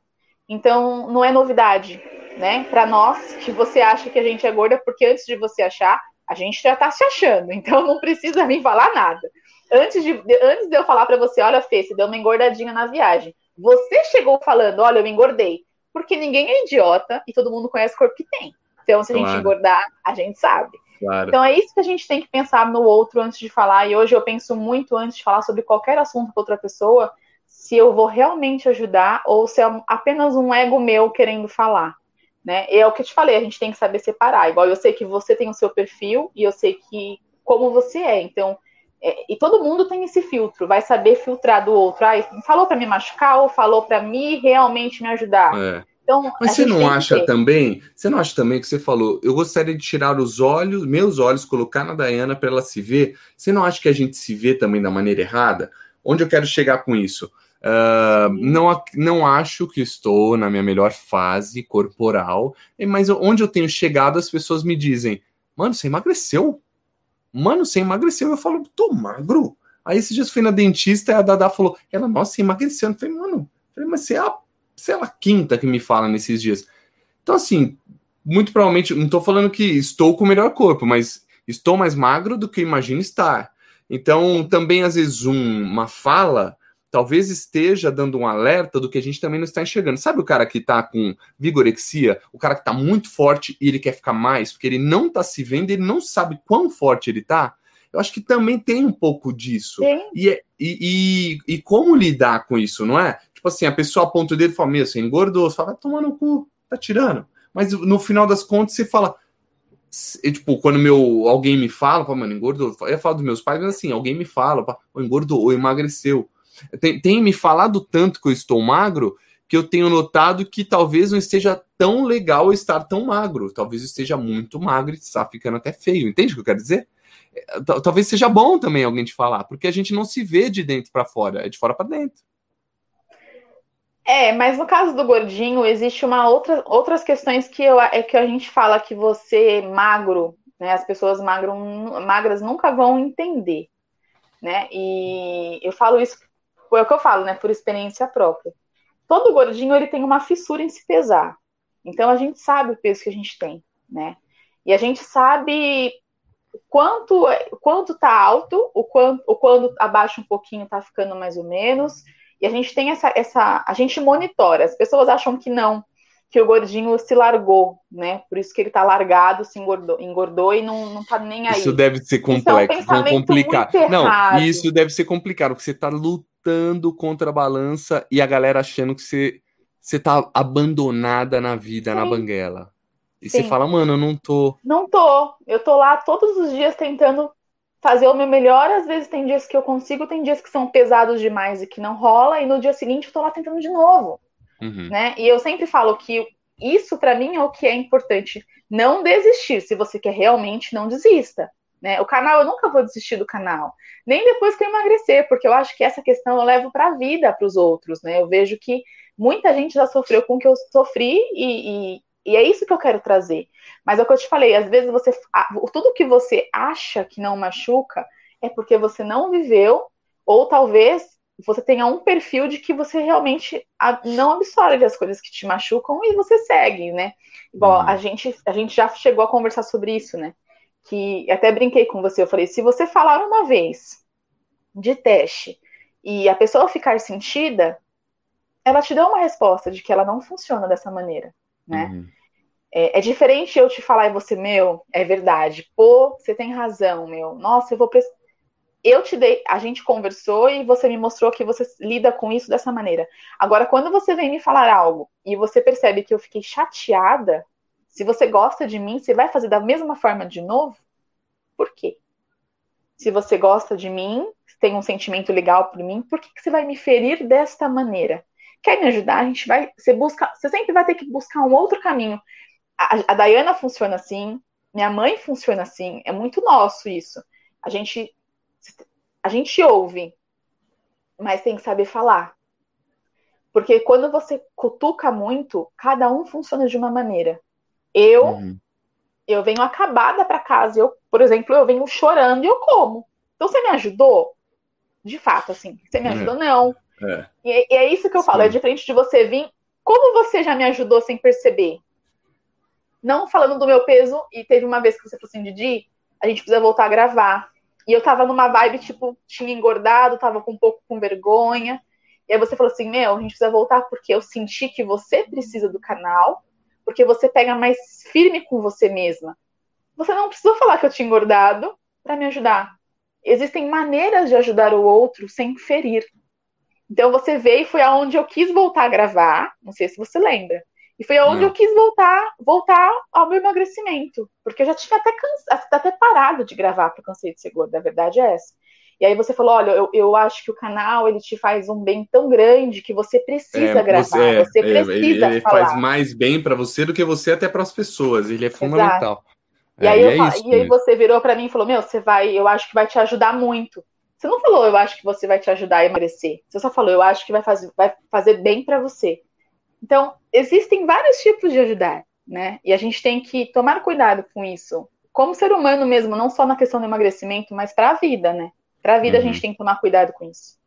Então, não é novidade, né? Para nós, que você acha que a gente é gorda, porque antes de você achar, a gente já está se achando. Então, não precisa nem falar nada. Antes de, antes de eu falar para você, olha, Fê, você deu uma engordadinha na viagem. Você chegou falando, olha, eu engordei porque ninguém é idiota e todo mundo conhece o corpo que tem. Então, se a gente engordar, a gente sabe. Claro. Então, é isso que a gente tem que pensar no outro antes de falar. E hoje eu penso muito antes de falar sobre qualquer assunto com outra pessoa, se eu vou realmente ajudar ou se é apenas um ego meu querendo falar. Né? E é o que eu te falei, a gente tem que saber separar. Igual eu sei que você tem o seu perfil e eu sei que como você é. Então, é, e todo mundo tem esse filtro, vai saber filtrar do outro. Ah, falou para me machucar ou falou para me realmente me ajudar. É. Então, Mas você não acha também? Você não acha também que você falou? Eu gostaria de tirar os olhos, meus olhos, colocar na Dayana para ela se ver. Você não acha que a gente se vê também da maneira errada? Onde eu quero chegar com isso? Uh, não, não acho que estou na minha melhor fase corporal, mas onde eu tenho chegado, as pessoas me dizem: Mano, você emagreceu? Mano, você emagreceu. Eu falo, tô magro. Aí esses dias fui na dentista e a Dada falou, ela, nossa, você emagreceu. Eu falei, mano, mas você é, a, você é a quinta que me fala nesses dias. Então, assim, muito provavelmente, não tô falando que estou com o melhor corpo, mas estou mais magro do que imagino estar. Então, também, às vezes, um, uma fala talvez esteja dando um alerta do que a gente também não está enxergando. Sabe o cara que está com vigorexia, o cara que está muito forte e ele quer ficar mais, porque ele não está se vendo, ele não sabe quão forte ele está? Eu acho que também tem um pouco disso. E, e, e, e, como lidar com isso, não é? Tipo assim, a pessoa aponta o dedo e fala, meu, você engordou. Você fala, vai tomar no cu, tá tirando. Mas no final das contas, você fala, e, tipo, quando meu, alguém me fala, fala, mano, engordou. Eu falo dos meus pais, mas assim, alguém me fala, engordou ou emagreceu. Tem, tem me falado tanto que eu estou magro que eu tenho notado que talvez não esteja tão legal estar tão magro. Talvez esteja muito magro e está ficando até feio. Entende o que eu quero dizer? É, talvez seja bom também alguém te falar, porque a gente não se vê de dentro para fora, é de fora para dentro. É, mas no caso do gordinho, existe uma outra, outras questões que, eu, é que a gente fala que você magro, né? As pessoas magro, magras nunca vão entender, né? E eu falo isso, é o que eu falo, né? Por experiência própria todo gordinho ele tem uma fissura em se pesar. Então a gente sabe o peso que a gente tem, né? E a gente sabe quanto quanto tá alto, o quanto o quando abaixa um pouquinho tá ficando mais ou menos. E a gente tem essa essa a gente monitora. As pessoas acham que não, que o gordinho se largou, né? Por isso que ele tá largado, se engordou, engordou e não, não tá nem aí. Isso deve ser complexo, isso é um complicado. Não, isso deve ser complicado, porque você tá lutando lutando contra a balança e a galera achando que você, você tá abandonada na vida, Sim. na banguela. E Sim. você fala, mano, eu não tô. Não tô. Eu tô lá todos os dias tentando fazer o meu melhor. Às vezes tem dias que eu consigo, tem dias que são pesados demais e que não rola, e no dia seguinte eu tô lá tentando de novo. Uhum. Né? E eu sempre falo que isso para mim é o que é importante. Não desistir. Se você quer realmente, não desista. Né? O canal, eu nunca vou desistir do canal, nem depois que eu emagrecer, porque eu acho que essa questão eu levo para a vida para os outros. Né? Eu vejo que muita gente já sofreu com o que eu sofri e, e, e, é isso que eu quero trazer. Mas é o que eu te falei, às vezes você. Tudo que você acha que não machuca é porque você não viveu, ou talvez você tenha um perfil de que você realmente não absorve as coisas que te machucam e você segue, né? Igual uhum. a gente, a gente já chegou a conversar sobre isso, né? Que até brinquei com você, eu falei, se você falar uma vez de teste e a pessoa ficar sentida, ela te deu uma resposta de que ela não funciona dessa maneira, né? Uhum. É, é, diferente eu te falar e você, meu, é verdade. Pô, você tem razão, meu. Nossa, eu vou. Eu te dei. A gente conversou e você me mostrou que você lida com isso dessa maneira. Agora, quando você vem me falar algo e você percebe que eu fiquei chateada, se você gosta de mim, você vai fazer da mesma forma de novo? Por quê? Se você gosta de mim, tem um sentimento legal por mim, por que, que você vai me ferir desta maneira? Quer me ajudar? A gente vai. Você busca. Você sempre vai ter que buscar um outro caminho. A, a Dayana funciona assim, minha mãe funciona assim. É muito nosso isso. A gente. A gente ouve, mas tem que saber falar. Porque quando você cutuca muito, cada um funciona de uma maneira. Eu uhum. eu venho acabada para casa, eu, por exemplo, eu venho chorando e eu como. Então você me ajudou? De fato, assim, você me ajudou? É. Não. É. E, e, é isso que eu Sim. falo, é diferente de você vir. Como você já me ajudou sem perceber? Não falando do meu peso, e teve uma vez que você falou assim, Didi, a gente precisa voltar a gravar. E eu tava numa vibe, tipo, tinha engordado, tava com um pouco com vergonha. E aí você falou assim, meu, a gente precisa voltar porque eu senti que você precisa do canal porque você pega mais firme com você mesma. Você não precisou falar que eu tinha engordado para me ajudar. Existem maneiras de ajudar o outro sem ferir. Então você veio e foi aonde eu quis voltar a gravar, não sei se você lembra. E foi aonde não. eu quis voltar, voltar ao meu emagrecimento, porque eu já tinha até, cansa, até parado de gravar para o Cansei de Ser Gorda, a verdade é essa. E aí você falou, olha, eu, eu acho que o canal ele te faz um bem tão grande que você precisa é, gravar, você, é, você precisa ele, ele faz mais bem para você do que você até para as pessoas. Ele é fundamental. E aí, é, eu, é e aí você virou para mim e falou, meu, você vai, eu acho que vai te ajudar muito. Você não falou, eu acho que você vai te ajudar a emagrecer. Você só falou, eu acho que vai fazer, vai fazer bem para você. Então, existem vários tipos de ajudar, né? E a gente tem que tomar cuidado com isso. Como ser humano mesmo, não só na questão do emagrecimento, mas para a vida, né? Para a vida uhum. a gente uhum. tem que tomar cuidado com isso.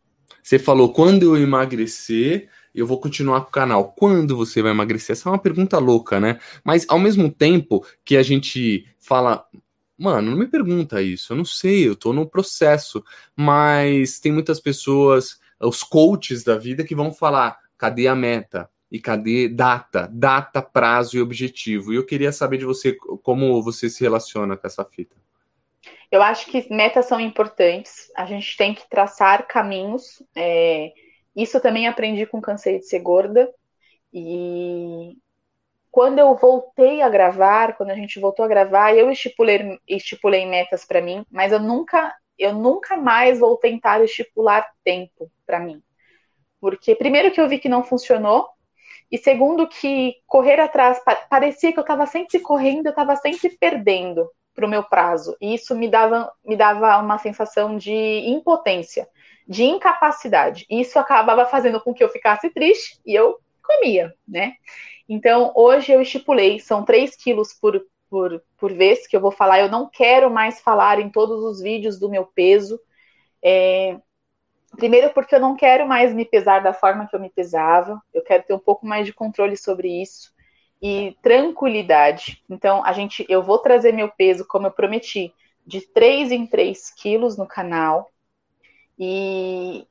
Você falou, quando eu emagrecer, eu vou continuar com o canal. Quando você vai emagrecer? Essa é uma pergunta louca, né? Mas ao mesmo tempo que a gente fala, mano, não me pergunta isso, eu não sei, eu tô no processo. Mas tem muitas pessoas, os coaches da vida, que vão falar: cadê a meta? E cadê data? Data, prazo e objetivo. E eu queria saber de você como você se relaciona com essa fita. Eu acho que metas são importantes, a gente tem que traçar caminhos. É, isso também aprendi com Cansei de Ser Gorda. E quando eu voltei a gravar, quando a gente voltou a gravar, eu estipulei, estipulei metas para mim, mas eu nunca, eu nunca mais vou tentar estipular tempo para mim. Porque primeiro que eu vi que não funcionou, e segundo que correr atrás parecia que eu estava sempre correndo, eu estava sempre perdendo para o meu prazo. E isso me dava, me dava uma sensação de impotência, de incapacidade. E isso acabava fazendo com que eu ficasse triste e eu comia, né? Então, hoje eu estipulei, são 3 quilos por, por, por vez que eu vou falar. Eu não quero mais falar em todos os vídeos do meu peso. É, primeiro, porque eu não quero mais me pesar da forma que eu me pesava. Eu quero ter um pouco mais de controle sobre isso e tranquilidade. Então, a gente, eu vou trazer meu peso, como eu prometi, de 3 em 3 quilos no canal. E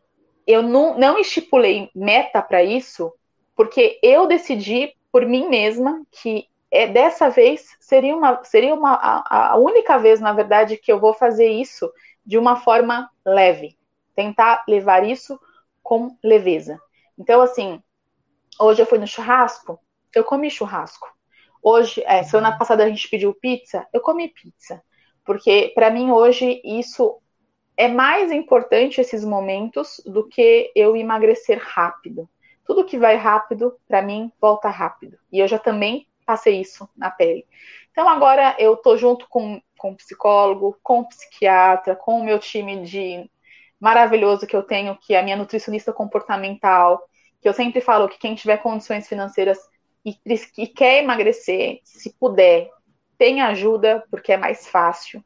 eu não, não estipulei meta para isso, porque eu decidi por mim mesma que é, dessa vez seria uma, seria uma a, a única vez, na verdade, que eu vou fazer isso de uma forma leve. Tentar levar isso com leveza. Então, assim, hoje eu fui no churrasco, eu comi churrasco. Hoje, é, semana passada a gente pediu pizza, eu comi pizza. Porque para mim hoje isso é mais importante esses momentos do que eu emagrecer rápido. Tudo que vai rápido, para mim, volta rápido. E eu já também passei isso na pele. Então agora eu tô junto com, com psicólogo, com psiquiatra, com o meu time de maravilhoso que eu tenho, que é a minha nutricionista comportamental, que eu sempre falo que quem tiver condições financeiras e, e quer emagrecer, se puder, tem ajuda, porque é mais fácil.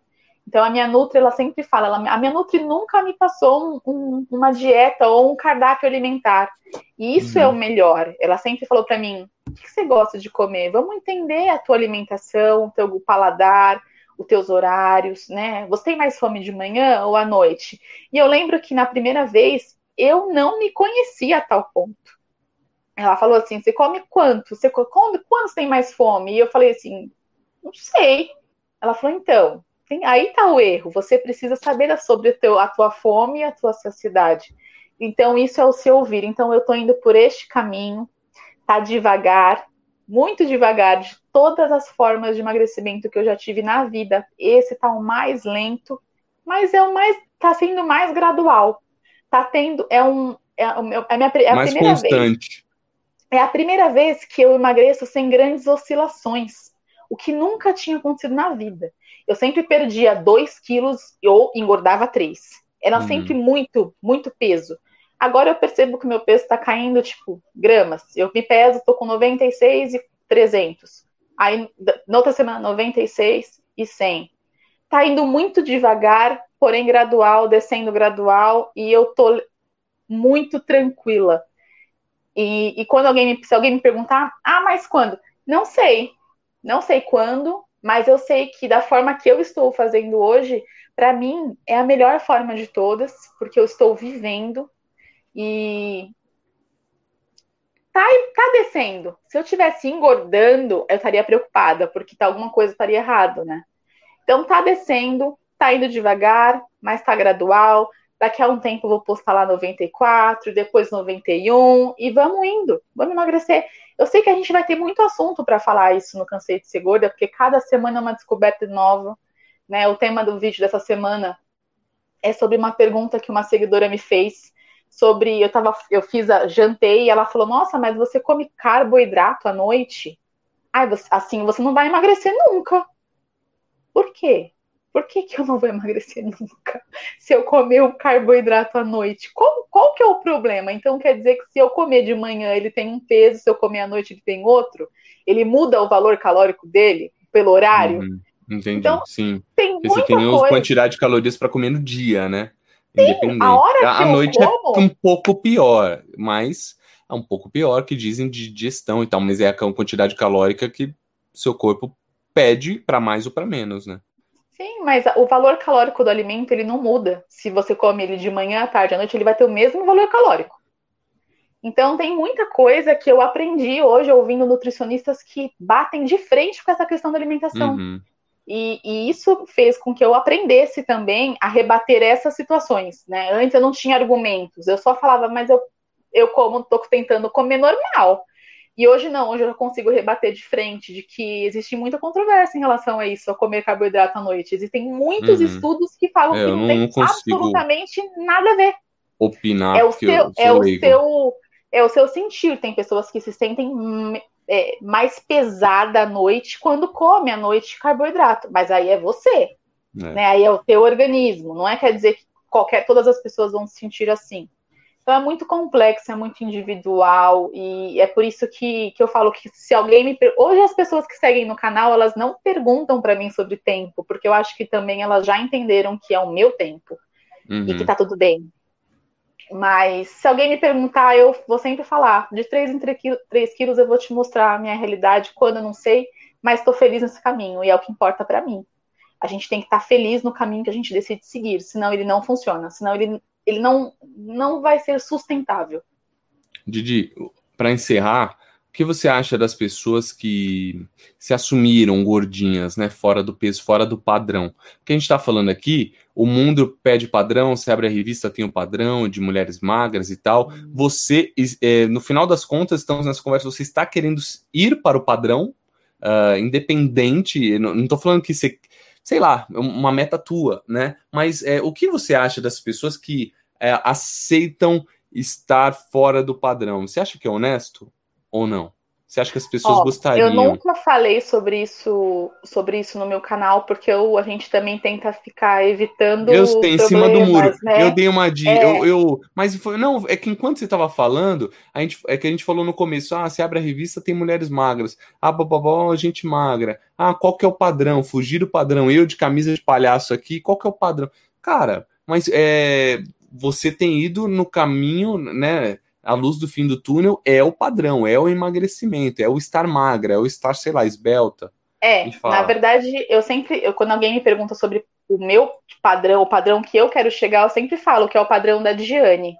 Então, a minha Nutri, ela sempre fala, ela, a minha Nutri nunca me passou um, um, uma dieta ou um cardápio alimentar. E isso uhum. é o melhor. Ela sempre falou para mim, o que você gosta de comer? Vamos entender a tua alimentação, o teu paladar, os teus horários, né? Você tem mais fome de manhã ou à noite? E eu lembro que na primeira vez, eu não me conhecia a tal ponto. Ela falou assim: você come quanto? Você come quando você tem mais fome? E eu falei assim: não sei. Ela falou: então, tem, aí tá o erro. Você precisa saber sobre teu, a tua fome e a tua saciedade. Então, isso é o seu ouvir. Então, eu tô indo por este caminho, tá devagar, muito devagar, de todas as formas de emagrecimento que eu já tive na vida. Esse tá o mais lento, mas é o mais, tá sendo mais gradual. Tá tendo, é um, é, é a minha é a mais primeira constante. vez é a primeira vez que eu emagreço sem grandes oscilações, o que nunca tinha acontecido na vida. Eu sempre perdia 2 quilos ou engordava 3. Era uhum. sempre muito, muito peso. Agora eu percebo que o meu peso está caindo, tipo, gramas. Eu me peso, tô com 96 e 300. Aí, na outra semana, 96 e 100. Tá indo muito devagar, porém gradual, descendo gradual, e eu tô muito tranquila. E, e quando alguém me, se alguém me perguntar, ah, mas quando? Não sei, não sei quando, mas eu sei que da forma que eu estou fazendo hoje, para mim é a melhor forma de todas, porque eu estou vivendo e tá, tá descendo. Se eu tivesse engordando, eu estaria preocupada, porque tá, alguma coisa estaria errado, né? Então tá descendo, tá indo devagar, mas tá gradual, daqui a um tempo vou postar lá 94, depois 91 e vamos indo, vamos emagrecer. Eu sei que a gente vai ter muito assunto para falar isso no Cansei de Ser Gorda, porque cada semana é uma descoberta nova, né? O tema do vídeo dessa semana é sobre uma pergunta que uma seguidora me fez sobre eu tava eu fiz a jantei e ela falou: "Nossa, mas você come carboidrato à noite?" Ai, você, assim, você não vai emagrecer nunca. Por quê? Por que, que eu não vou emagrecer nunca se eu comer o carboidrato à noite? Qual, qual que é o problema? Então quer dizer que se eu comer de manhã ele tem um peso, se eu comer à noite ele tem outro? Ele muda o valor calórico dele pelo horário? Uhum, entendi, então, sim. Tem muita você tem uma quantidade de calorias para comer no dia, né? Sim, a hora que a, a noite é como... é um pouco pior, mas é um pouco pior que dizem de digestão e tal, mas é a quantidade calórica que seu corpo pede para mais ou para menos, né? Sim, mas o valor calórico do alimento ele não muda. Se você come ele de manhã, à tarde, à noite, ele vai ter o mesmo valor calórico. Então tem muita coisa que eu aprendi hoje ouvindo nutricionistas que batem de frente com essa questão da alimentação. Uhum. E, e, isso fez com que eu aprendesse também a rebater essas situações, né? Antes eu não tinha argumentos, eu só falava, mas eu, eu como, tô tentando comer normal. E hoje não, hoje eu consigo rebater de frente de que existe muita controvérsia em relação a isso, a comer carboidrato à noite. Existem muitos uhum. estudos que falam é, que não, não tem absolutamente nada a ver. Opinar, é o seu, é o seu, é o seu sentir. Tem pessoas que se sentem é, mais pesada à noite quando come à noite carboidrato, mas aí é você, é. né? Aí é o teu organismo. Não é quer dizer que qualquer todas as pessoas vão se sentir assim. Então é muito complexo, é muito individual e é por isso que, que eu falo que se alguém me hoje as pessoas que seguem no canal elas não perguntam para mim sobre tempo, porque eu acho que também elas já entenderam que é o meu tempo uhum. e que uhum. tá tudo bem. Mas se alguém me perguntar, eu vou sempre falar. De 3 em 3 quilos eu vou te mostrar a minha realidade quando eu não sei, mas estou feliz nesse caminho e é o que importa para mim. A gente tem que estar tá feliz no caminho que a gente decide seguir, senão ele não funciona, senão ele, ele não, não vai ser sustentável. Didi, para encerrar, que você acha das pessoas que se assumiram gordinhas, né, fora do peso, fora do padrão? Porque a gente está falando aqui, o mundo pede padrão, você abre a revista, tem o um padrão de mulheres magras e tal. Você, é, no final das contas, estamos nessa conversa, você está querendo ir para o padrão, uh, independente, não estou falando que você, sei lá, é uma meta tua, né? Mas é, o que você acha das pessoas que é, aceitam estar fora do padrão? Você acha que é honesto? ou não? Você acha que as pessoas Ó, gostariam? Eu nunca falei sobre isso, sobre isso no meu canal, porque eu, a gente também tenta ficar evitando. Eu tenho em cima do muro. Né? Eu dei uma dica. É. Eu, eu, mas foi, não, é que enquanto você estava falando, a gente, é que a gente falou no começo: ah, você abre a revista, tem mulheres magras. Ah, bababá, gente magra. Ah, qual que é o padrão? Fugir do padrão. Eu de camisa de palhaço aqui, qual que é o padrão? Cara, mas é, você tem ido no caminho, né? A luz do fim do túnel é o padrão, é o emagrecimento, é o estar magra, é o estar, sei lá, esbelta. É, na verdade, eu sempre, eu, quando alguém me pergunta sobre o meu padrão, o padrão que eu quero chegar, eu sempre falo que é o padrão da Diane.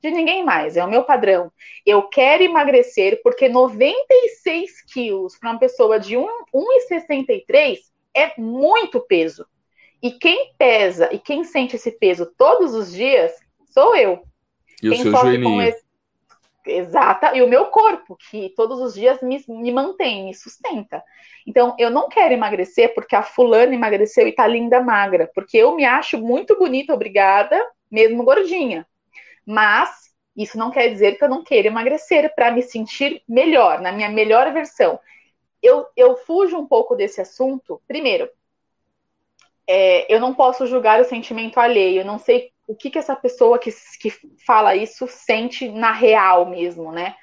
De ninguém mais, é o meu padrão. Eu quero emagrecer porque 96 quilos para uma pessoa de 1,63 é muito peso. E quem pesa e quem sente esse peso todos os dias sou eu. E Quem o seu joelhinho. Esse... Exata, e o meu corpo, que todos os dias me, me mantém, me sustenta. Então, eu não quero emagrecer porque a fulana emagreceu e tá linda magra, porque eu me acho muito bonita, obrigada, mesmo gordinha. Mas isso não quer dizer que eu não queira emagrecer para me sentir melhor, na minha melhor versão. Eu, eu fujo um pouco desse assunto. Primeiro, é, eu não posso julgar o sentimento alheio. Eu não sei o que, que essa pessoa que, que fala isso sente na real mesmo, né?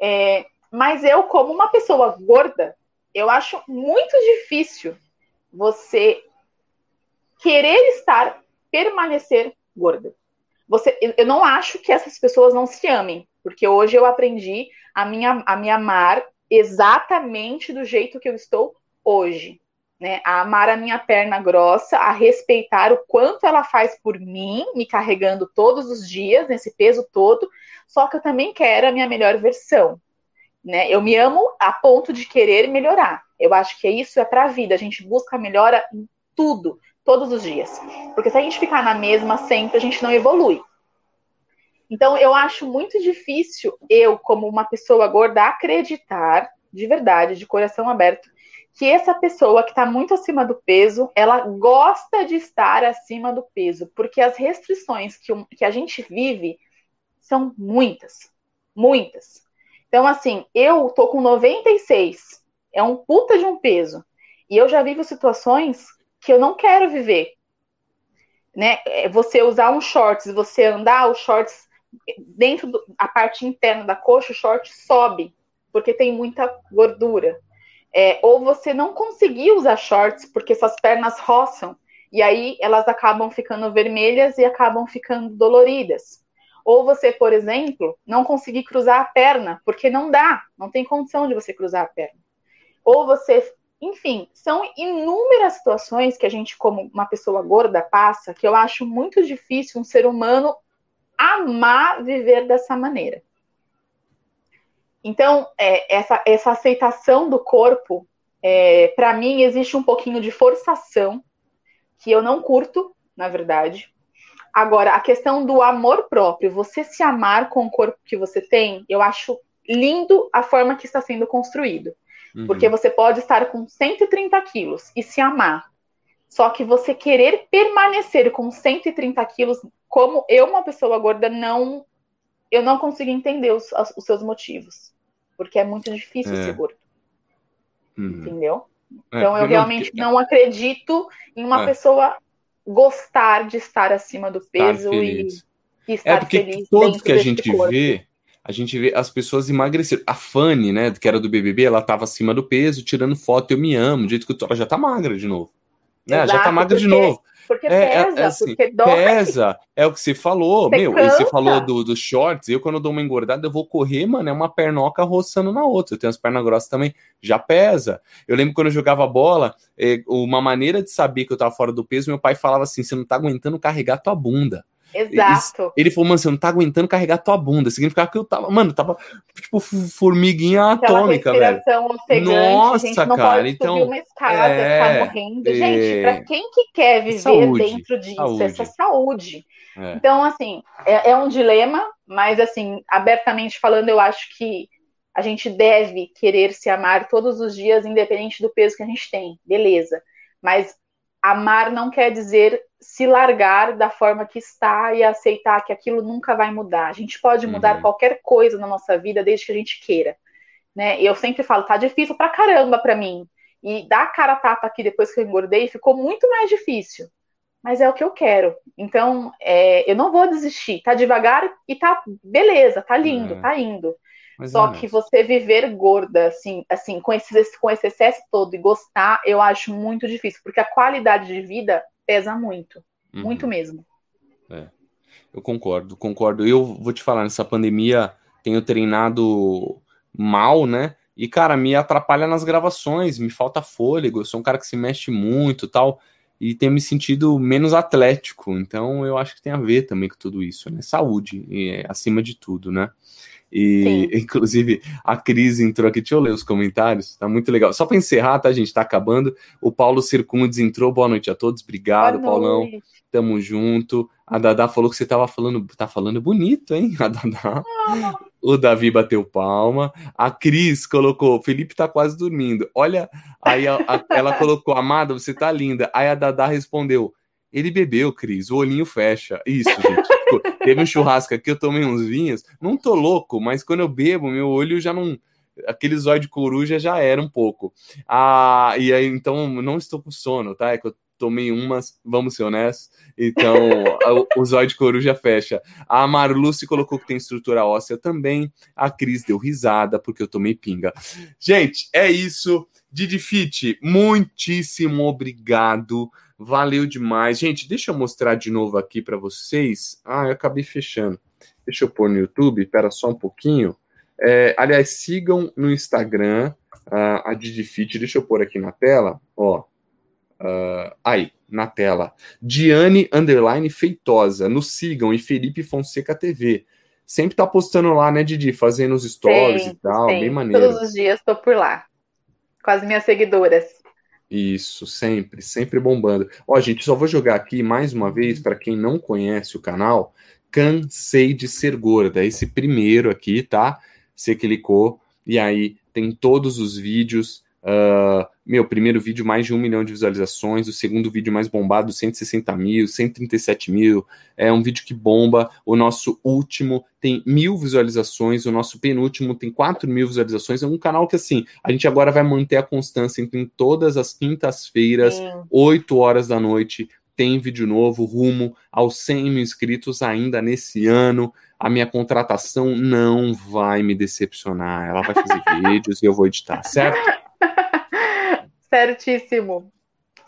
É, mas eu, como uma pessoa gorda, eu acho muito difícil você querer estar, permanecer gorda. Você, eu não acho que essas pessoas não se amem, porque hoje eu aprendi a, minha, a me amar exatamente do jeito que eu estou hoje né, a amar a minha perna grossa, a respeitar o quanto ela faz por mim, me carregando todos os dias, nesse peso todo, só que eu também quero a minha melhor versão. Né? Eu me amo a ponto de querer melhorar. Eu acho que isso é para a vida. A gente busca melhora em tudo, todos os dias. Porque se a gente ficar na mesma sempre, a gente não evolui. Então, eu acho muito difícil eu, como uma pessoa gorda, acreditar de verdade, de coração aberto, que essa pessoa que está muito acima do peso, ela gosta de estar acima do peso, porque as restrições que, que a gente vive são muitas, muitas. Então, assim, eu tô com 96, é um puta de um peso, e eu já vivo situações que eu não quero viver. Né? É, você usar um shorts, você andar, os shorts dentro da parte interna da coxa, o short sobe, porque tem muita gordura. É, ou você não conseguir usar shorts porque suas pernas roçam e aí elas acabam ficando vermelhas e acabam ficando doloridas. Ou você, por exemplo, não conseguir cruzar a perna porque não dá, não tem condição de você cruzar a perna. Ou você, enfim, são inúmeras situações que a gente, como uma pessoa gorda, passa que eu acho muito difícil um ser humano amar viver dessa maneira. Então, é, essa, essa aceitação do corpo É, para mim, existe um pouquinho de forçação que eu não curto, na verdade. Agora, a questão do amor próprio, você se amar com o corpo que você tem, eu acho lindo a forma que está sendo construído. Uhum. Porque você pode estar com 130 quilos e se amar. Só que você querer permanecer com 130 quilos, como eu, uma pessoa gorda, não. Eu não consigo entender os, os seus motivos. Porque é muito difícil é. ser gordo. Uhum. Entendeu? É, então eu realmente porque... não acredito em uma é. pessoa gostar de estar acima do peso e, e, estar é porque. Todos que a gente corpo. vê, a gente vê as pessoas emagreceram. A Fanny, né, que era do BBB, ela tava acima do peso, tirando foto, eu me amo, do jeito que ela já tá magra de novo. Né? Exato, já tá magra de novo. Porque é, é pesa, é, assim, porque dói. Pesa, é o que você falou, você meu, você falou dos do shorts, eu quando eu dou uma engordada, eu vou correr, mano, é uma pernoca roçando na outra, eu tenho as pernas grossas também, já pesa. Eu lembro quando eu jogava bola, é, uma maneira de saber que eu tava fora do peso, meu pai falava assim, você não tá aguentando carregar tua bunda. Exato. Ele falou, mano, você não tá aguentando carregar tua bunda. Significava que eu tava, mano, tava tipo formiguinha Aquela atômica, velho. Nossa, cara, então. Uma escada, é, tá morrendo. É, Gente, pra quem que quer viver saúde, dentro disso, saúde. essa saúde. É. Então, assim, é, é um dilema, mas assim, abertamente falando, eu acho que a gente deve querer se amar todos os dias, independente do peso que a gente tem, beleza. Mas amar não quer dizer se largar da forma que está e aceitar que aquilo nunca vai mudar. A gente pode mudar uhum. qualquer coisa na nossa vida desde que a gente queira. Né? Eu sempre falo, tá difícil pra caramba pra mim. E dar a cara a tapa aqui depois que eu engordei ficou muito mais difícil. Mas é o que eu quero. Então, é, eu não vou desistir. Tá devagar e tá beleza, tá lindo, é. tá indo. Mas Só é que você viver gorda, assim, assim, com esse, com esse excesso todo e gostar, eu acho muito difícil, porque a qualidade de vida pesa muito. Uhum. Muito mesmo. É. Eu concordo, concordo. Eu vou te falar, nessa pandemia tenho treinado mal, né? E, cara, me atrapalha nas gravações, me falta fôlego, eu sou um cara que se mexe muito tal, e tenho me sentido menos atlético. Então, eu acho que tem a ver também com tudo isso, né? Saúde, acima de tudo, né? E, Sim. inclusive, a Cris entrou aqui. Deixa eu ler os comentários, tá muito legal. Só para encerrar, tá, gente? Tá acabando. O Paulo Circundes entrou. Boa noite a todos. Obrigado, Boa Paulão. Noite. Tamo junto. A Dadá falou que você tava falando, tá falando bonito, hein? A Dadá. Ah. O Davi bateu palma. A Cris colocou: Felipe tá quase dormindo. Olha, aí a, a, ela colocou: Amada, você tá linda. Aí a Dadá respondeu: Ele bebeu, Cris, o olhinho fecha. Isso, gente. Teve um churrasco aqui, eu tomei uns vinhos. Não tô louco, mas quando eu bebo, meu olho já não. Aquele zóio de coruja já era um pouco. Ah, e aí, então, não estou com sono, tá? É que eu tomei umas, vamos ser honestos. Então, o zóio de coruja fecha. A Marluce colocou que tem estrutura óssea também. A Cris deu risada porque eu tomei pinga. Gente, é isso. Didi Fit, muitíssimo obrigado Valeu demais. Gente, deixa eu mostrar de novo aqui para vocês. Ah, eu acabei fechando. Deixa eu pôr no YouTube, espera só um pouquinho. É, aliás, sigam no Instagram uh, a Didifit. Deixa eu pôr aqui na tela. Ó, uh, aí, na tela. Diane Underline Feitosa. Nos sigam e Felipe Fonseca TV. Sempre tá postando lá, né, Didi? Fazendo os stories sim, e tal. Sim. Bem maneiro. Todos os dias tô por lá. Com as minhas seguidoras. Isso, sempre, sempre bombando. Ó, gente, só vou jogar aqui mais uma vez para quem não conhece o canal. Cansei de ser gorda. Esse primeiro aqui, tá? Você clicou e aí tem todos os vídeos Uh, meu, primeiro vídeo, mais de um milhão de visualizações. O segundo vídeo mais bombado, 160 mil, 137 mil. É um vídeo que bomba. O nosso último tem mil visualizações. O nosso penúltimo tem 4 mil visualizações. É um canal que, assim, a gente agora vai manter a constância em todas as quintas-feiras, é. 8 horas da noite. Tem vídeo novo, rumo aos 100 mil inscritos ainda nesse ano. A minha contratação não vai me decepcionar. Ela vai fazer vídeos e eu vou editar, certo? Certíssimo.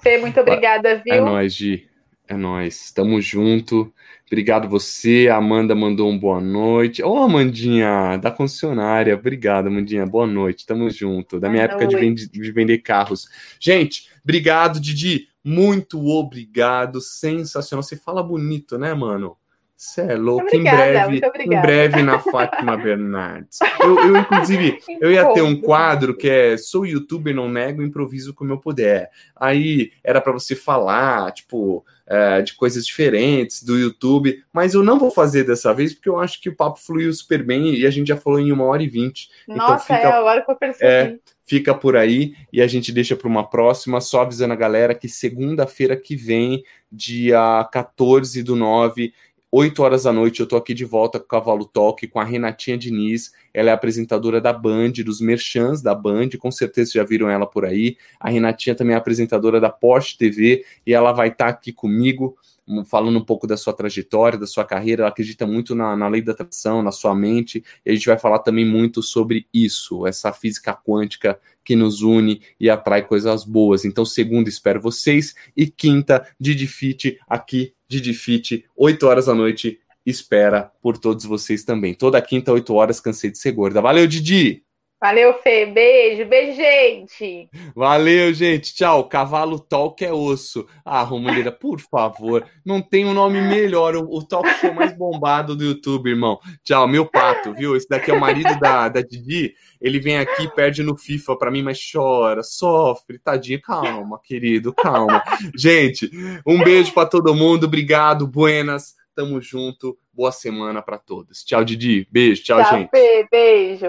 Fê, muito obrigada, é viu? É nóis, Gi. É nóis. Tamo junto. Obrigado você. A Amanda mandou um boa noite. Ô, oh, Amandinha, da concessionária. Obrigado, Amandinha. Boa noite. Tamo junto. Da minha boa época de vender, de vender carros. Gente, obrigado, Didi. Muito obrigado. Sensacional. Você fala bonito, né, mano? Você é louco. Obrigada, em breve, em breve na Fátima Bernardes. Eu, eu inclusive, eu ia ter um quadro que é Sou youtuber, não nego, improviso como eu puder. Aí era para você falar, tipo, é, de coisas diferentes do YouTube, mas eu não vou fazer dessa vez porque eu acho que o papo fluiu super bem e a gente já falou em uma hora e vinte. Então Nossa, então fica, é agora que eu percebi. É, fica por aí e a gente deixa para uma próxima, só avisando a galera que segunda-feira que vem, dia 14 do 9, 8 horas da noite, eu tô aqui de volta com o Cavalo Talk, com a Renatinha Diniz. Ela é apresentadora da Band, dos merchans da Band, com certeza já viram ela por aí. A Renatinha também é apresentadora da Porsche TV e ela vai estar tá aqui comigo falando um pouco da sua trajetória, da sua carreira. Ela acredita muito na, na lei da atração, na sua mente, e a gente vai falar também muito sobre isso, essa física quântica que nos une e atrai coisas boas. Então, segunda, espero vocês, e quinta, Didi Fit aqui Didi Fit, 8 horas da noite, espera por todos vocês também. Toda quinta, 8 horas, cansei de ser gorda. Valeu, Didi! Valeu, Fê. Beijo, beijo, gente. Valeu, gente. Tchau. Cavalo Talk é osso. Ah, Romuleira, por favor. Não tem um nome melhor. O, o talk show mais bombado do YouTube, irmão. Tchau, meu pato, viu? Esse daqui é o marido da, da Didi. Ele vem aqui, perde no FIFA pra mim, mas chora, sofre. Tadinho. Calma, querido, calma. Gente, um beijo para todo mundo. Obrigado, buenas. Tamo junto. Boa semana para todos. Tchau, Didi. Beijo. Tchau, tchau gente. beijo.